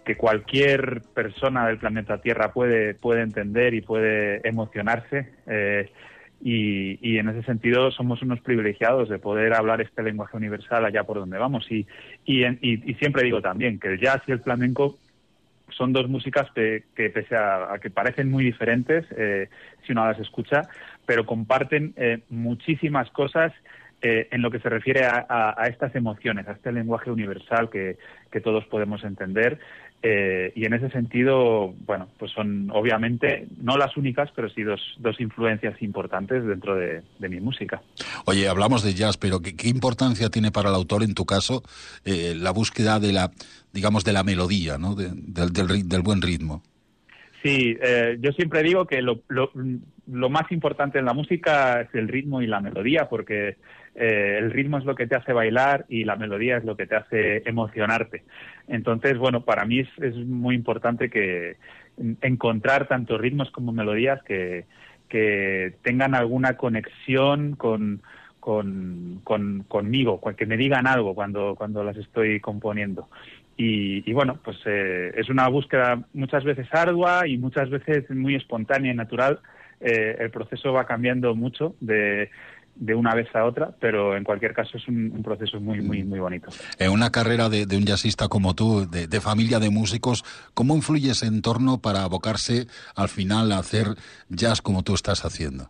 que cualquier persona del planeta Tierra puede, puede entender y puede emocionarse. Eh, y, y, en ese sentido somos unos privilegiados de poder hablar este lenguaje universal allá por donde vamos. Y, y, y, y siempre digo también que el jazz y el flamenco son dos músicas que, que pese a, a, que parecen muy diferentes eh, si uno las escucha, pero comparten eh, muchísimas cosas eh, en lo que se refiere a, a, a, estas emociones, a este lenguaje universal que, que todos podemos entender. Eh, y en ese sentido, bueno, pues son obviamente no las únicas, pero sí dos, dos influencias importantes dentro de, de, mi música. Oye, hablamos de jazz, pero ¿qué, qué importancia tiene para el autor, en tu caso, eh, la búsqueda de la, digamos, de la melodía, ¿no? De, del, del, del, buen ritmo? Sí, eh, yo siempre digo que lo, lo, lo, más importante en la música es el ritmo y la melodía, porque eh, el ritmo es lo que te hace bailar y la melodía es lo que te hace emocionarte. Entonces, bueno, para mí es, es muy importante que encontrar tanto ritmos como melodías que, tengan alguna conexión con, con, con, conmigo, que me digan algo cuando, cuando las estoy componiendo. Y, y, bueno, pues eh, es una búsqueda muchas veces ardua y muchas veces muy espontánea y natural. Eh, el proceso va cambiando mucho de, de una vez a otra, pero en cualquier caso es un, un proceso muy, muy, muy bonito. En una carrera de, de un jazzista como tú, de, de, familia de músicos, ¿cómo influye ese entorno para abocarse al final a hacer jazz como tú estás haciendo?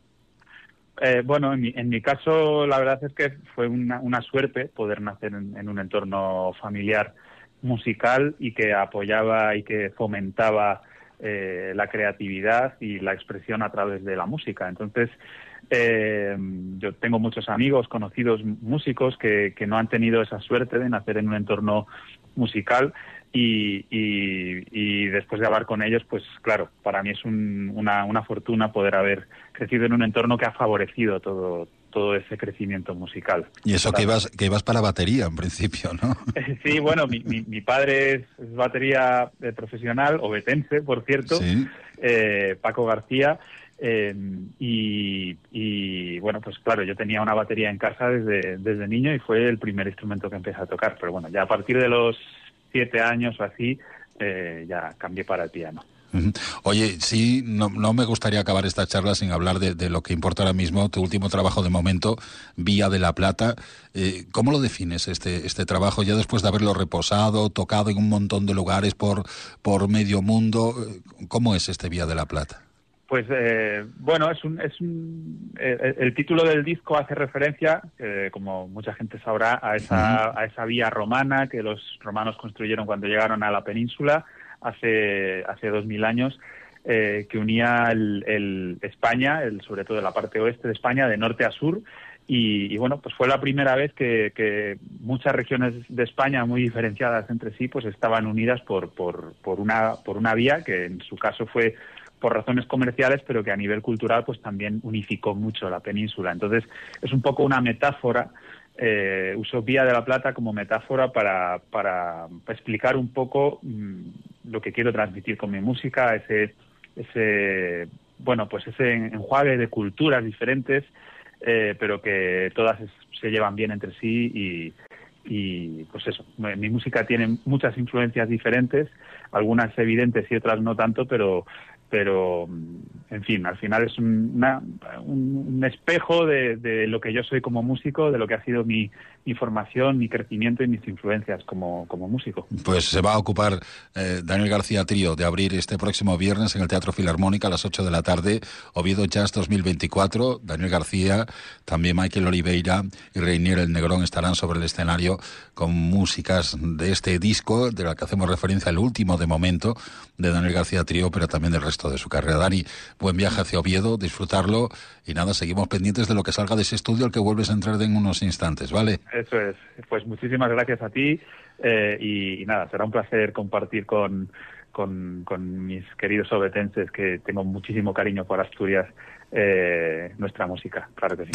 Eh, bueno, en mi, en mi, caso la verdad es que fue una, una suerte poder nacer en, en, un entorno familiar musical y que apoyaba y que fomentaba eh, la creatividad y la expresión a través de la música. Entonces, eh, yo tengo muchos amigos, conocidos músicos que, que, no han tenido esa suerte de nacer en un entorno musical y, y, y después de hablar con ellos, pues claro, para mí es un, una, una fortuna poder haber crecido en un entorno que ha favorecido todo, todo ese crecimiento musical. Y eso que ibas, que ibas para batería en principio, ¿no? <laughs> Sí, bueno, mi, mi, mi padre es, es batería profesional, obetense, por cierto, sí. eh, Paco García, eh, y, bueno, pues claro, yo tenía una batería en casa desde, desde niño y fue el primer instrumento que empecé a tocar, pero bueno, ya a partir de los siete años o así, eh, ya cambié para el piano. Oye, sí, no, no, me gustaría acabar esta charla sin hablar de, lo que importa ahora mismo, tu último trabajo de momento, Vía de la Plata. Eh, ¿Cómo lo defines este, este trabajo ya después de haberlo reposado, tocado en un montón de lugares por, por medio mundo? ¿Cómo es este Vía de la Plata? Pues eh, bueno, es un, es un eh, el título del disco hace referencia, eh, como mucha gente sabrá, a esa, a esa vía romana que los romanos construyeron cuando llegaron a la península hace hace dos mil años, eh, que unía el, el España, el, sobre todo la parte oeste de España, de norte a sur. Y, y bueno, pues fue la primera vez que, que, muchas regiones de España muy diferenciadas entre sí, pues estaban unidas por, por, por, una, por una vía que en su caso fue por razones comerciales, pero que a nivel cultural pues también unificó mucho la península. Entonces es un poco una metáfora, eh, uso Vía de la Plata como metáfora para, para explicar un poco mmm, lo que quiero transmitir con mi música, ese, ese bueno, pues ese enjuague de culturas diferentes, eh, pero que todas se llevan bien entre sí y, y pues eso, mi música tiene muchas influencias diferentes, algunas evidentes y otras no tanto, pero pero en fin, al final es un, un, espejo de, de, lo que yo soy como músico, de lo que ha sido mi, mi formación, mi crecimiento y mis influencias como, como músico. Pues se va a ocupar eh, Daniel García Trío de abrir este próximo viernes en el Teatro Filarmónica a las 8 de la tarde, Oviedo Jazz 2024. Daniel García, también Michael Oliveira y Reinier el Negrón estarán sobre el escenario con músicas de este disco, de la que hacemos referencia, el último de momento de Daniel García Trío, pero también del resto de su carrera. Dani, buen viaje hacia Oviedo, disfrutarlo y nada, seguimos pendientes de lo que salga de ese estudio al que vuelves a entrar en unos instantes, ¿vale? Eso es. Pues muchísimas gracias a ti eh, y, nada, será un placer compartir con, con, mis queridos obetenses que tengo muchísimo cariño por Asturias eh, nuestra música, claro que sí.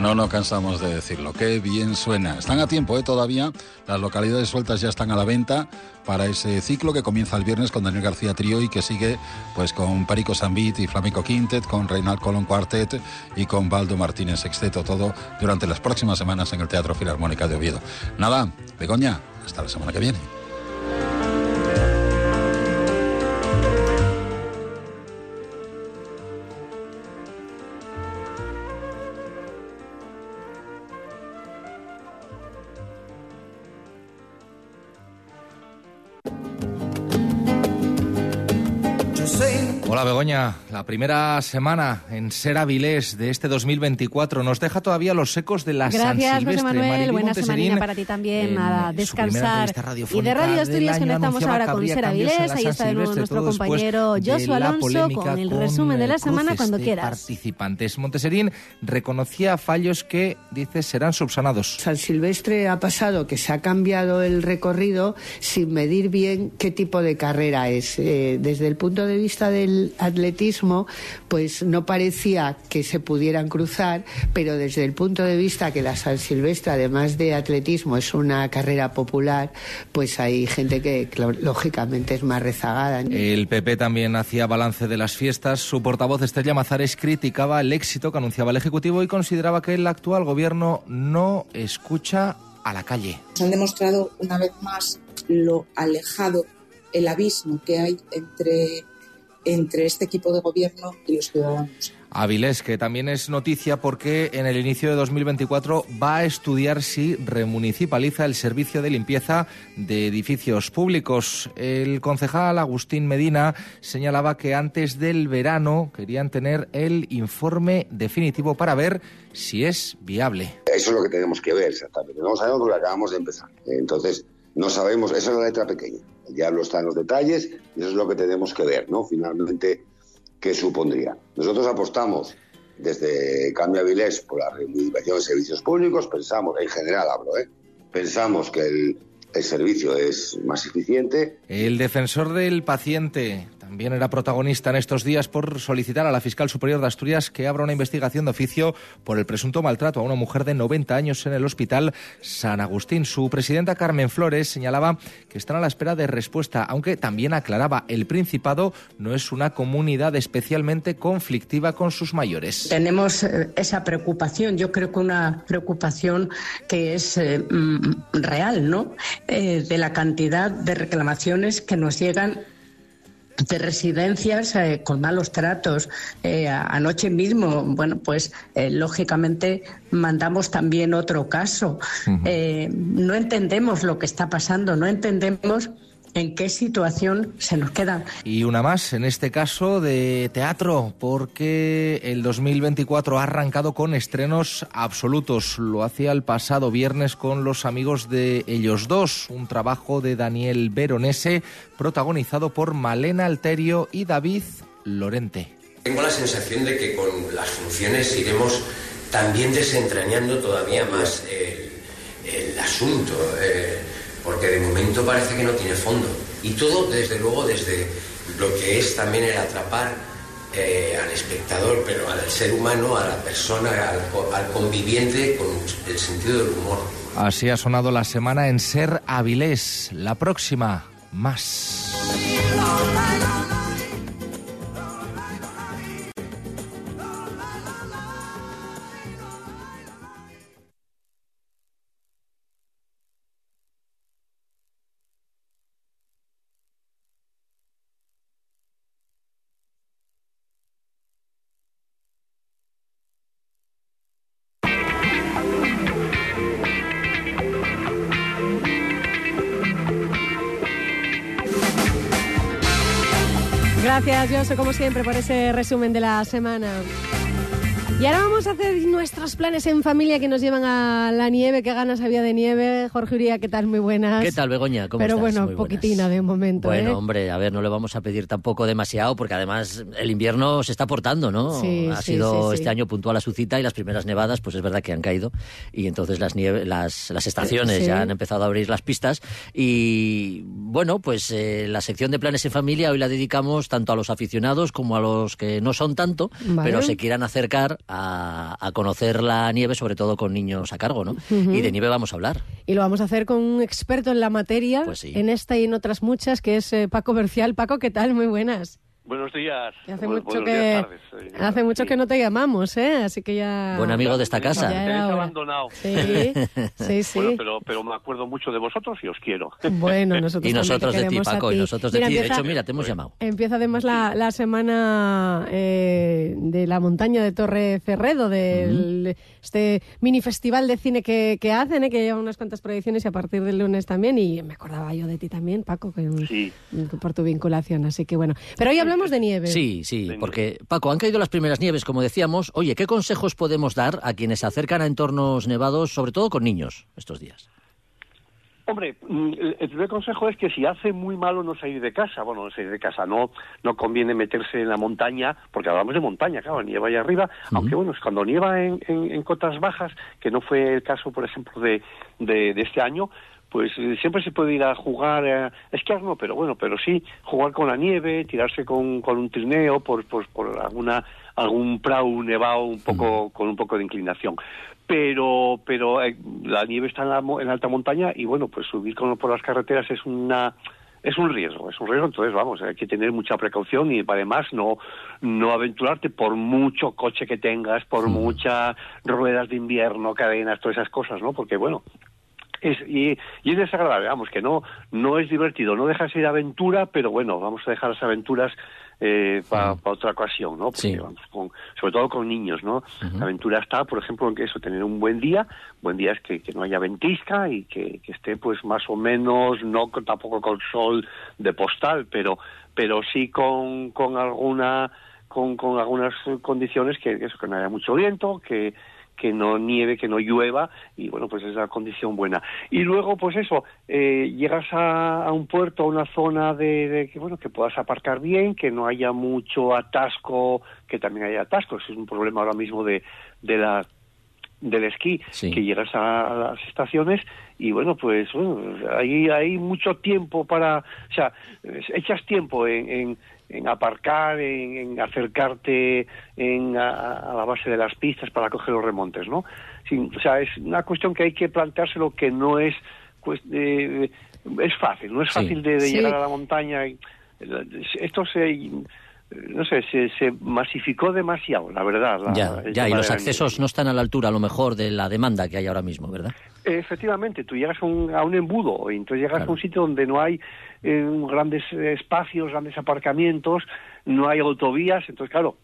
No nos cansamos de decirlo. Qué bien suena. Están a tiempo, ¿eh? Todavía. Las localidades sueltas ya están a la venta para ese ciclo que comienza el viernes con Daniel García Trío y que sigue pues con Perico Sambit y Flamenco Quintet, con Reinald Colón Quartet y con Baldo Martínez Sexteto. Todo durante las próximas semanas en el Teatro Filarmónica de Oviedo. Nada, Begoña, hasta la semana que viene. Begoña, la primera semana en Ser Avilés de este 2024 nos deja todavía los ecos de la Gracias, San Silvestre. José Manuel, buena semana para ti también, nada, descansar. Y de Radio Asturias conectamos ahora con Ser Avilés, ahí está de nuevo nuestro compañero Josué Alonso con el resumen de la semana cuando quieras. participantes. Monteserín reconocía fallos que, dice, serán subsanados. San Silvestre ha pasado que se ha cambiado el recorrido sin medir bien qué tipo de carrera es. Eh, desde el punto de vista del atletismo, pues no parecía que se pudieran cruzar, pero desde el punto de vista que la San Silvestre, además de atletismo, es una carrera popular, pues hay gente que lógicamente es más rezagada. El PP también hacía balance de las fiestas. Su portavoz Estrella Mazares criticaba el éxito que anunciaba el Ejecutivo y consideraba que el actual gobierno no escucha a la calle. Se han demostrado una vez más lo alejado, el abismo que hay entre entre este equipo de gobierno y los ciudadanos. Avilés, que también es noticia porque en el inicio de 2024 va a estudiar si remunicipaliza el servicio de limpieza de edificios públicos. El concejal Agustín Medina señalaba que antes del verano querían tener el informe definitivo para ver si es viable. Eso es lo que tenemos que ver exactamente. No sabemos porque acabamos de empezar. Entonces, no sabemos, esa es la letra pequeña. El diablo está en los detalles y eso es lo que tenemos que ver, ¿no? Finalmente, ¿qué supondría? Nosotros apostamos desde Cambio Avilés por la reivindicación de servicios públicos, pensamos, en general hablo, ¿eh? pensamos que el, el servicio es más eficiente. El defensor del paciente también era protagonista en estos días por solicitar a la fiscal superior de Asturias que abra una investigación de oficio por el presunto maltrato a una mujer de 90 años en el hospital San Agustín. Su presidenta Carmen Flores señalaba que están a la espera de respuesta, aunque también aclaraba el Principado no es una comunidad especialmente conflictiva con sus mayores. Tenemos eh, esa preocupación, yo creo que una preocupación que es eh, mm, real, ¿no? Eh, de la cantidad de reclamaciones que nos llegan de residencias eh, con malos tratos. Eh, anoche mismo, bueno, pues eh, lógicamente mandamos también otro caso. no entendemos lo que está pasando, no entendemos en qué situación se nos queda. Y una más, en este caso de teatro, porque el 2024 ha arrancado con estrenos absolutos. Lo hacía el pasado viernes con los amigos de Ellos Dos, un trabajo de Daniel Veronese, protagonizado por Malena Alterio y David Lorente. Tengo la sensación de que con las funciones iremos también desentrañando todavía más el, asunto. Eh, porque de momento parece que no tiene fondo. Y todo, desde luego, desde lo que es también el atrapar eh, al espectador, pero al ser humano, a la persona, al, conviviente con el sentido del humor. Así ha sonado la semana en Ser Avilés. La próxima, más. Gracias, como siempre, por ese resumen de la semana. Y ahora vamos a hacer nuestros planes en familia que nos llevan a la nieve. ¿Qué ganas había de nieve? Jorge Uría, ¿qué tal? Muy buenas. ¿Qué tal, Begoña? ¿Cómo Pero estás? bueno, poquitina de momento. Bueno, ¿eh? hombre, a ver, no le vamos a pedir tampoco demasiado porque además el invierno se está portando, ¿no? Sí, ha sí, sido sí, este año puntual a su cita y las primeras nevadas, pues es verdad que han caído y entonces las nieve, las, las estaciones ya han empezado a abrir las pistas y bueno, pues eh, la sección de planes en familia hoy la dedicamos tanto a los aficionados como a los que no son tanto, Vale. pero se quieran acercar a, a conocer la nieve, sobre todo con niños a cargo, ¿no? Y de nieve vamos a hablar. Y lo vamos a hacer con un experto en la materia, Pues sí. en esta y en otras muchas, que es eh, Paco Bercial. Paco, ¿qué tal? Muy buenas. Buenos días. Que hace Bu- mucho buenos que días, tardes. Eh, hace mucho que no te llamamos, ¿eh? Así que ya Buen amigo de esta casa. Ya era abandonado. Sí, <laughs> sí, sí. Bueno, pero, pero me acuerdo mucho de vosotros y os quiero. Bueno, <laughs> nosotros Y nosotros de ti, Paco, y nosotros de ti. De hecho, mira, te hemos llamado. Empieza además la, la semana eh, de la montaña de Torre Ferredo, del este mini festival de cine que, que hacen, eh, que lleva unas cuantas proyecciones y a partir del lunes también. Y me acordaba yo de ti también, Paco, que, Sí. por tu vinculación. Así que bueno. Pero hoy hablamos de nieve. Sí, sí, porque Paco, han caído las primeras nieves, como decíamos. Oye, ¿qué consejos podemos dar a quienes se acercan a entornos nevados, sobre todo con niños, estos días? Hombre, mm, el primer consejo es que si hace muy malo no salir de casa. Bueno, no salir de casa no, no conviene meterse en la montaña, porque hablamos de montaña, claro, nieva allá arriba. Aunque bueno, es cuando nieva en, en- en cotas bajas, que no fue el caso, por ejemplo, de, de, de este año, pues eh, siempre se puede ir a jugar, a esquiar no, pero bueno, pero sí jugar con la nieve, tirarse con, con un trineo por, por, por alguna algún prau nevado un poco con un poco de inclinación. Pero pero eh, la nieve está en la, en alta montaña y bueno pues subir con, por las carreteras es una es un riesgo, es un riesgo, entonces vamos, hay que tener mucha precaución y además no, no aventurarte por mucho coche que tengas, por muchas ruedas de invierno, cadenas, todas esas cosas, ¿no? Porque bueno, es, y, y es desagradable, vamos, que no, no es divertido, no dejas ir aventura, pero bueno, vamos a dejar las aventuras para otra ocasión, ¿no? Porque, vamos, con- sobre todo con niños, ¿no? La aventura está, por ejemplo, en que eso, tener un buen día, buen día es que, que no haya ventisca y que, que esté pues más o menos, no tampoco con sol de postal, pero, pero sí con, con alguna, con, con algunas condiciones que, que eso, que no haya mucho viento, que, que no nieve, que no llueva, y bueno, pues es la condición buena. Y luego, pues eso, eh, llegas a, a un puerto, a una zona de, de que, bueno, que puedas aparcar bien, que no haya mucho atasco, que también haya atascos, es un problema ahora mismo de, de la del esquí, que llegas a, las estaciones y bueno, pues bueno, hay, hay mucho tiempo para, o sea, echas tiempo en, en, en aparcar, en, en acercarte en, a, a la base de las pistas para coger los remontes, ¿no? Sí, o sea, es una cuestión que hay que planteárselo que no es, pues, eh, es fácil, no es Sí. fácil de, de Sí. llegar a la montaña. y- esto se, no sé, se, se masificó demasiado, la verdad. la- ya, ya, y los accesos no están a la altura, a lo mejor, de la demanda que hay ahora mismo, ¿verdad? Efectivamente, tú llegas a un, a un embudo y entonces llegas a un sitio donde no hay eh, grandes espacios, grandes aparcamientos, no hay autovías, entonces claro,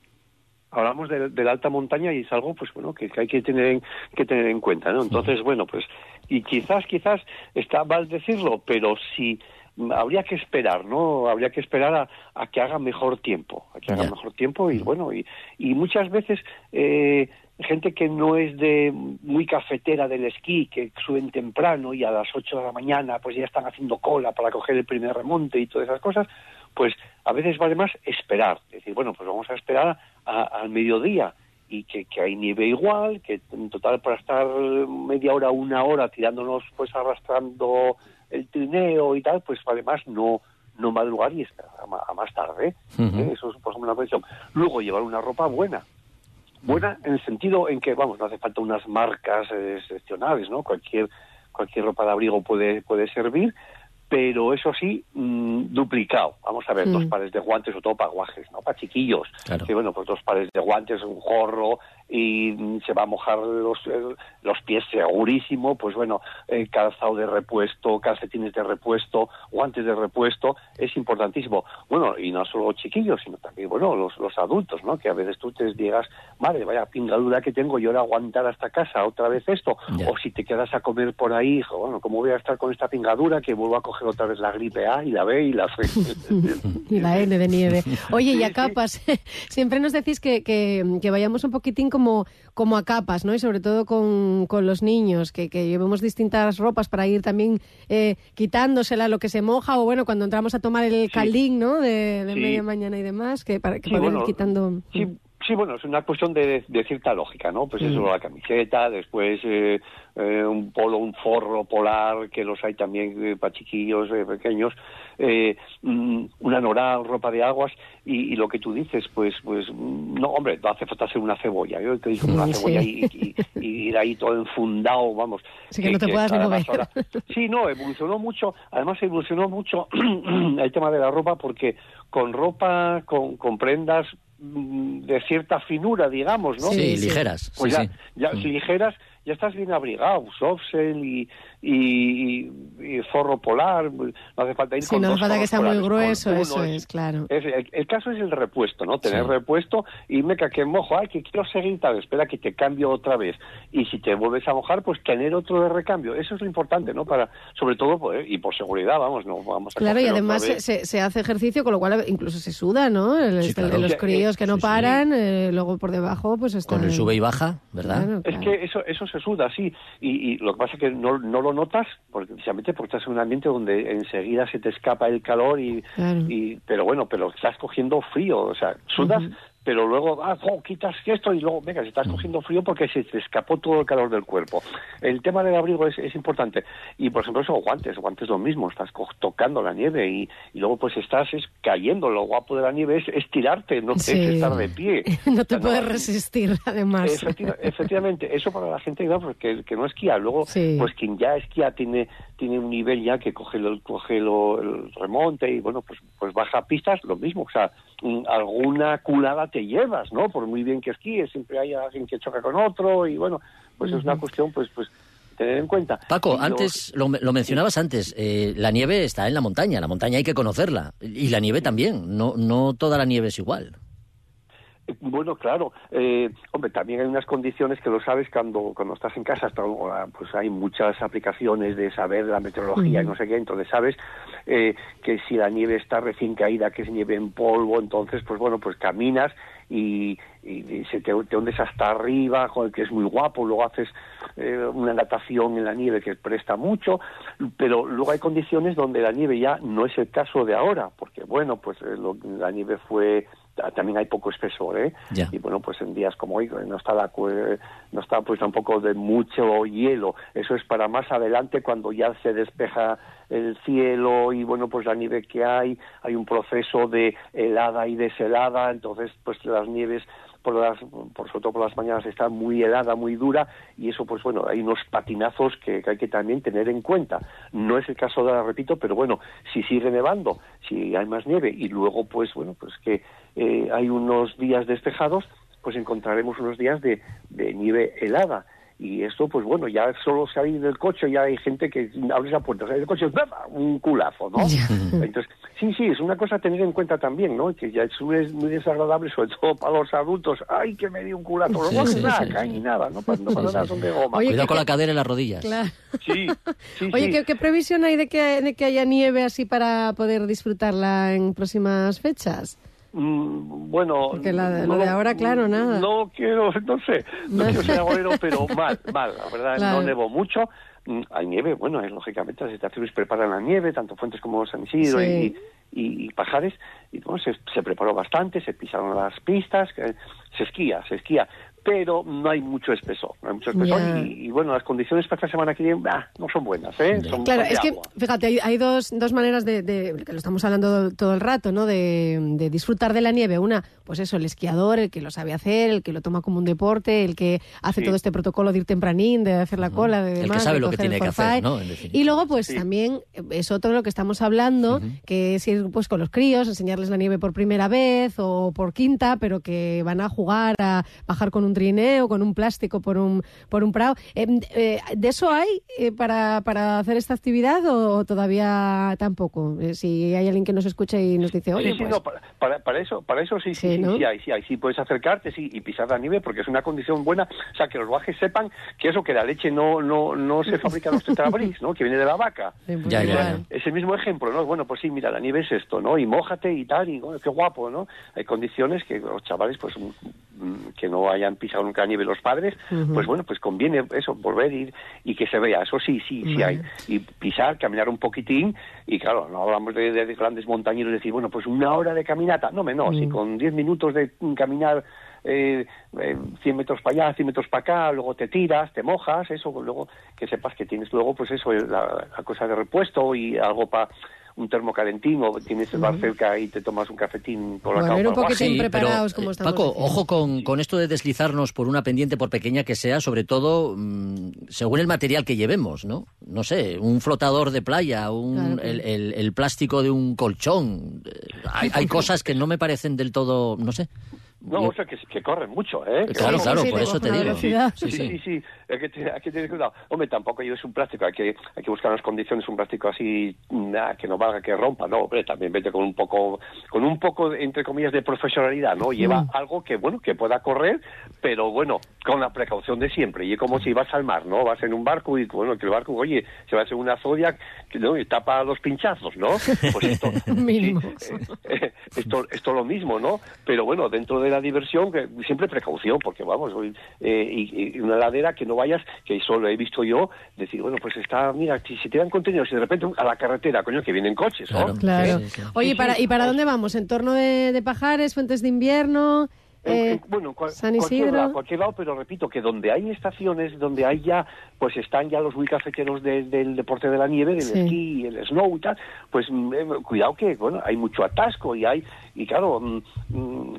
hablamos de, de la alta montaña y es algo pues bueno que, que hay que tener en, que tener en cuenta, ¿no? Entonces bueno pues y quizás quizás está mal decirlo, pero sí mm, habría que esperar, ¿no? Habría que esperar a, a que haga mejor tiempo, a que haga mejor tiempo y bueno y, y muchas veces eh, gente que no es de muy cafetera del esquí, que suben temprano y a las 8 de la mañana pues ya están haciendo cola para coger el primer remonte y todas esas cosas, pues a veces vale más esperar, decir, bueno, pues vamos a esperar a- al mediodía y que, que hay nieve igual, que en total para estar media hora, una hora tirándonos pues arrastrando el trineo y tal, pues además no no madrugar y esperar a, más tarde. ¿eh? Eso es, por ejemplo, una cuestión. Luego, llevar una ropa buena. Buena en el sentido en que, vamos, no hace falta unas marcas eh, excepcionales, ¿no? Cualquier, cualquier ropa de abrigo puede, puede servir, pero eso sí, mm, duplicado. Vamos a ver, dos Mm. pares de guantes o todo para guajes, ¿no? Para chiquillos. Que bueno, pues dos pares de guantes, un gorro y se va a mojar los, eh, los pies segurísimo, pues bueno, eh, calzado de repuesto, calcetines de repuesto, guantes de repuesto, es importantísimo. Bueno, y no solo chiquillos, sino también, bueno, los, los adultos, ¿no? Que a veces tú te digas, madre, vaya pingadura que tengo y ahora aguantar hasta casa otra vez esto. O si te quedas a comer por ahí, hijo, bueno, ¿cómo voy a estar con esta pingadura que vuelvo a coger otra vez la gripe A y la B y la C? <laughs> y la N de nieve. Oye, y a capas, <laughs> siempre nos decís que, que, que vayamos un poquitín como, como a capas, ¿no? Y sobre todo con, con los niños, que, que llevemos distintas ropas para ir también eh, quitándosela lo que se moja, o bueno, cuando entramos a tomar el caldín, ¿no? De, de Sí. media mañana y demás, que para que Sí, ir quitando... Sí, sí, bueno, es una cuestión de, de cierta lógica, ¿no? Pues eso, Mm. la camiseta, después eh, eh, un polo, un forro polar, que los hay también eh, para chiquillos eh, pequeños, eh, mm, una noral, ropa de aguas, y, y lo que tú dices, pues, pues, mm, no, hombre, no hace falta ser una cebolla, yo te digo una cebolla sí. y, y- y ir ahí todo enfundado, vamos. Así que no te puedas ni además mover. ahora- Sí, no, evolucionó mucho, además evolucionó mucho <clears throat> el tema de la ropa porque con ropa, con, con prendas mm, de cierta finura, digamos, ¿no? Sí, Sí, ligeras, Pues sí, ya, sí. ya Mm. ligeras, ya estás bien abrigado, softshell y, y, y forro polar, no hace falta ir Sí, con no dos hace falta que sea muy polares, grueso, uno eso es- claro. es- el, el caso es el repuesto, ¿no? Tener Sí. repuesto y me que mojo, ay, que quiero seguir tal, espera que te cambio otra vez. Y si te vuelves a mojar, pues tener otro de recambio. Eso es lo importante, ¿no? Para, sobre todo, pues, y por seguridad, vamos, no vamos a Claro, y además se, hace ejercicio, con lo cual incluso se suda, ¿no? El- Sí, el- claro. los Sí, críos que no sí, sí. paran, eh, luego por debajo, pues están... Con el sube y baja, ¿verdad? Claro, Es que eso, eso se suda, sí. Y, y lo que pasa es que no, no lo notas, porque, precisamente porque estás en un ambiente donde enseguida se te escapa el calor, y, Claro. y pero bueno, pero estás cogiendo frío, o sea, sudas, pero luego, ah, jo, quitas esto y luego, venga, se estás cogiendo frío porque se te escapó todo el calor del cuerpo. El tema del abrigo es, es importante. Y, por ejemplo, eso, guantes, guantes lo mismo, estás tocando la nieve y, y luego pues estás es, cayendo. Lo guapo de la nieve es, es tirarte, no Sí. es estar de pie. <laughs> no te O sea, puedes no- resistir, además. Efectiva- <laughs> efectivamente, eso para la gente ¿no? Pues que, que no esquía. Luego, pues quien ya esquía tiene tiene un nivel ya que coge, lo, coge lo- el remonte y bueno, pues pues baja pistas, lo mismo. O sea, mm, alguna culada te llevas, ¿no? Por muy bien que esquíes, siempre hay alguien que choca con otro y bueno, pues es una cuestión, pues pues tener en cuenta. Paco, antes lo, lo mencionabas antes, eh, la nieve está en la montaña, la montaña hay que conocerla y la nieve también, no no toda la nieve es igual. Bueno, claro. Eh, hombre, también hay unas condiciones que lo sabes cuando, cuando estás en casa. hasta ahora, pues hay muchas aplicaciones de saber la meteorología y no sé qué. Entonces sabes eh, que si la nieve está recién caída, que es nieve en polvo, entonces, pues bueno, pues caminas y, y- y se te, te hundes hasta arriba, joder, que es muy guapo. Luego haces eh, una natación en la nieve que presta mucho. Pero luego hay condiciones donde la nieve ya no es el caso de ahora, porque bueno, pues eh, lo- la nieve fue también hay poco espesor, ¿eh? Y bueno, pues en días como hoy no está la no está pues tampoco de mucho hielo. Eso es para más adelante cuando ya se despeja el cielo y bueno, pues la nieve que hay, hay un proceso de helada y deshelada, entonces pues las nieves por las por sobre todo por las mañanas está muy helada, muy dura y eso pues bueno, hay unos patinazos que, que hay que también tener en cuenta. No es el caso de la repito, pero bueno, si sigue nevando, si hay más nieve y luego pues bueno, pues que eh, hay unos días despejados, pues encontraremos unos días de, de nieve helada. Y esto, pues bueno, ya solo salir del coche, ya hay gente que abre esa puerta, sale del coche, un culazo, ¿no? Entonces, sí, sí, es una cosa a tener en cuenta también, ¿no? Que ya es muy desagradable, sobre todo para los adultos. ¡Ay, que me dio un culazo! No sí, nada, sí, sí. ni nada, no, Pa- no pasa nada, son de goma. Oye, Cuidado que- con la cadera y las rodillas. Claro. Sí, sí, <laughs> Oye, sí. ¿qué, qué previsión hay de que, de que haya nieve así para poder disfrutarla en próximas fechas? Mm, bueno, Porque la de- no lo de ahora, claro, nada. No quiero, no sé, no quiero ser agorero, pero mal, mal, la verdad, Claro. no nevo mucho. Mm, Hay nieve, bueno, es, lógicamente las estaciones preparan la nieve, tanto Fuentes como San Isidro Sí. y, y, y Pajares, y bueno, se, se preparó bastante, se pisaron las pistas, se esquía, se esquía. Pero no hay mucho espesor, no hay mucho espesor y, y, bueno, las condiciones para esta semana que viene ah, no son buenas, ¿eh? Son, claro, es que, agua. fíjate, hay, hay dos, dos maneras de, de- que lo estamos hablando todo el rato, ¿no? De, de disfrutar de la nieve. Una, pues eso, el esquiador, el que lo sabe hacer, el que lo toma como un deporte, el que hace Sí. todo este protocolo de ir tempranín, de hacer la cola, de El que demás, sabe lo que tiene que hacer, ¿no? Y luego, pues también eh, es otro de lo que estamos hablando, que es ir pues con los críos, enseñarles la nieve por primera vez o por quinta, pero que van a jugar a bajar con un trineo, con un plástico por un por un prado. Eh, eh, ¿De eso hay eh, para, para hacer esta actividad o todavía tampoco? Eh, si hay alguien que nos escucha y nos dice, oye, sí, sí, pues, no, para, eso, para eso sí, sí, sí, ¿no? sí hay, sí hay, sí puedes acercarte, sí, y pisar la nieve porque es una condición buena, o sea, que los guajes sepan que eso, que la leche no, no, no se fabrica en los tetrabricks, ¿no? Que viene de la vaca. <laughs> Ya, ya, ya. Es el mismo ejemplo, ¿no? Bueno, pues sí, mira, la nieve es esto, ¿no? Y mójate y tal, y bueno, qué guapo, ¿no? Hay condiciones que los chavales, pues, mm, que no hayan pisado nunca la nieve los padres, pues bueno, pues conviene eso, volver y, y que se vea, eso sí, sí, sí hay. Y pisar, caminar un poquitín, y claro, no hablamos de, de grandes montañeros, decir, bueno, pues una hora de caminata, no menos, si con 10 minutos de mm, caminar eh, eh, 100 metros para allá, 100 metros para acá, luego te tiras, te mojas, eso, luego que sepas que tienes luego, pues eso, la, la cosa de repuesto y algo para un termo calentín o tienes el bar cerca y te tomas un cafetín por la Bueno, cama. poquitín Sí, preparados pero, como eh, estamos Paco, diciendo. ojo con, con esto de deslizarnos por una pendiente, por pequeña que sea, sobre todo mm, según el material que llevemos, ¿no? No sé, un flotador de playa, un, Claro el, el- el plástico de un colchón. Eh, Hay, hay <laughs> cosas que no me parecen del todo, no sé. No, o sea, que, que corren mucho, ¿eh? Claro, claro, por eso te digo. Sí, Sí, sí, sí. sí, sí, Hay, que, hay que tener cuidado. Hombre, tampoco lleves un plástico, hay que, hay que buscar las condiciones, un plástico así, nada, que no valga, que rompa, no, hombre, también vete con un poco, con un poco, de- entre comillas, de profesionalidad, ¿no? Lleva Mm. algo que, bueno, que pueda correr, pero bueno, con la precaución de siempre. Y es como si vas al mar, ¿no? Vas en un barco y, bueno, que el barco, oye, se va a hacer una Zodiac, que no, y tapa los pinchazos, ¿no? Pues esto, <laughs> Mínimo. eh, esto, esto lo mismo, ¿no? Pero bueno, dentro de la diversión, que siempre precaución, porque vamos, hoy, eh, y, y una ladera que no vayas, que eso lo he visto yo, decir, bueno, pues está, mira, si, si te dan contenidos y de repente a la carretera, coño, que vienen coches, ¿no? Claro. Oye, ¿y Sí, para. ¿y para dónde vamos? ¿Entorno de, de Pajares, Fuentes de Invierno? Eh, en- bueno, en cual- San cualquier Isidro. lado, cualquier lado, pero repito que donde hay estaciones, donde hay ya, pues están ya los muy cafeteros de- del deporte de la nieve, del Sí. esquí, el snow y tal, pues mm, eh, cuidado que, bueno, hay mucho atasco y hay, y claro, mm, mm,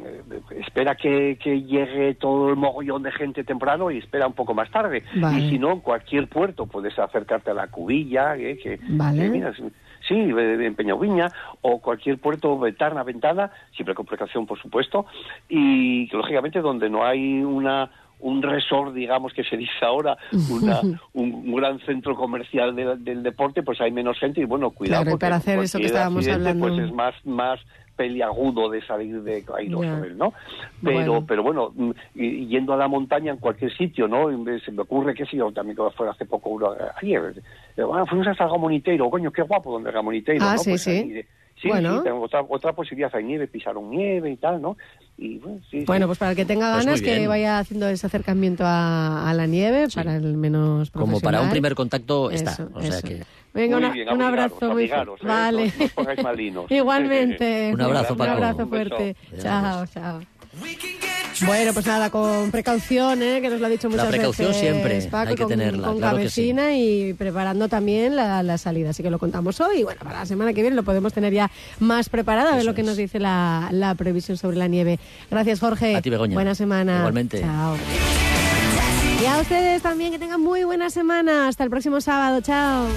espera que, que llegue todo el mogollón de gente temprano y espera un poco más tarde. Vale. Y si no, en cualquier puerto puedes acercarte a la cubilla, eh, que, Vale. que mira, Sí, en Peñauviña o cualquier puerto ventana ventana, siempre con precaución, por supuesto, y lógicamente donde no hay una un resort, digamos que se dice ahora, una, <laughs> un, gran centro comercial de- del deporte, pues hay menos gente y bueno, cuidado. Claro, y porque para hacer eso que cualquier estábamos accidente, hablando. Pues es más, más peliagudo de salir de Ya. ¿no? Pero, Bueno. pero bueno, mm, y- yendo a la montaña en cualquier sitio, ¿no? Se me ocurre que sí, yo también que fue hace poco uno, eh, ayer, eh, bueno, fuimos hasta Gamoniteiro, coño, qué guapo donde Gamoniteiro, Ah, ¿no? sí, Pues sí. ahí sí, Bueno. sí, tengo otra, otra posibilidad, hay nieve, pisaron nieve y tal, ¿no? Y bueno, sí, Bueno, sí. pues para el que tenga Pues ganas, que bien. vaya haciendo ese acercamiento a, a la nieve, para el menos Como para un primer contacto está. Eso, o sea que... Venga, una- bien, un abrigaros, abrazo muy. ¿eh? Vale. No- no malinos. <laughs> Igualmente. Un abrazo, Un Paco. abrazo Un beso. fuerte. Adiós. Chao, chao. Bueno, pues nada, con precaución, ¿eh? que nos lo ha dicho La muchas precaución veces siempre, Paco, hay que con, tenerla, con claro que sí. cabecina y preparando también la, la salida. Así que lo contamos hoy y bueno, para la semana que viene lo podemos tener ya más preparado, a ver Eso lo que es. nos dice la, la previsión sobre la nieve. Gracias, Jorge. A ti, Begoña. Buena semana. Igualmente. Chao. Y a ustedes también que tengan muy buena semana. Hasta el próximo sábado. Chao.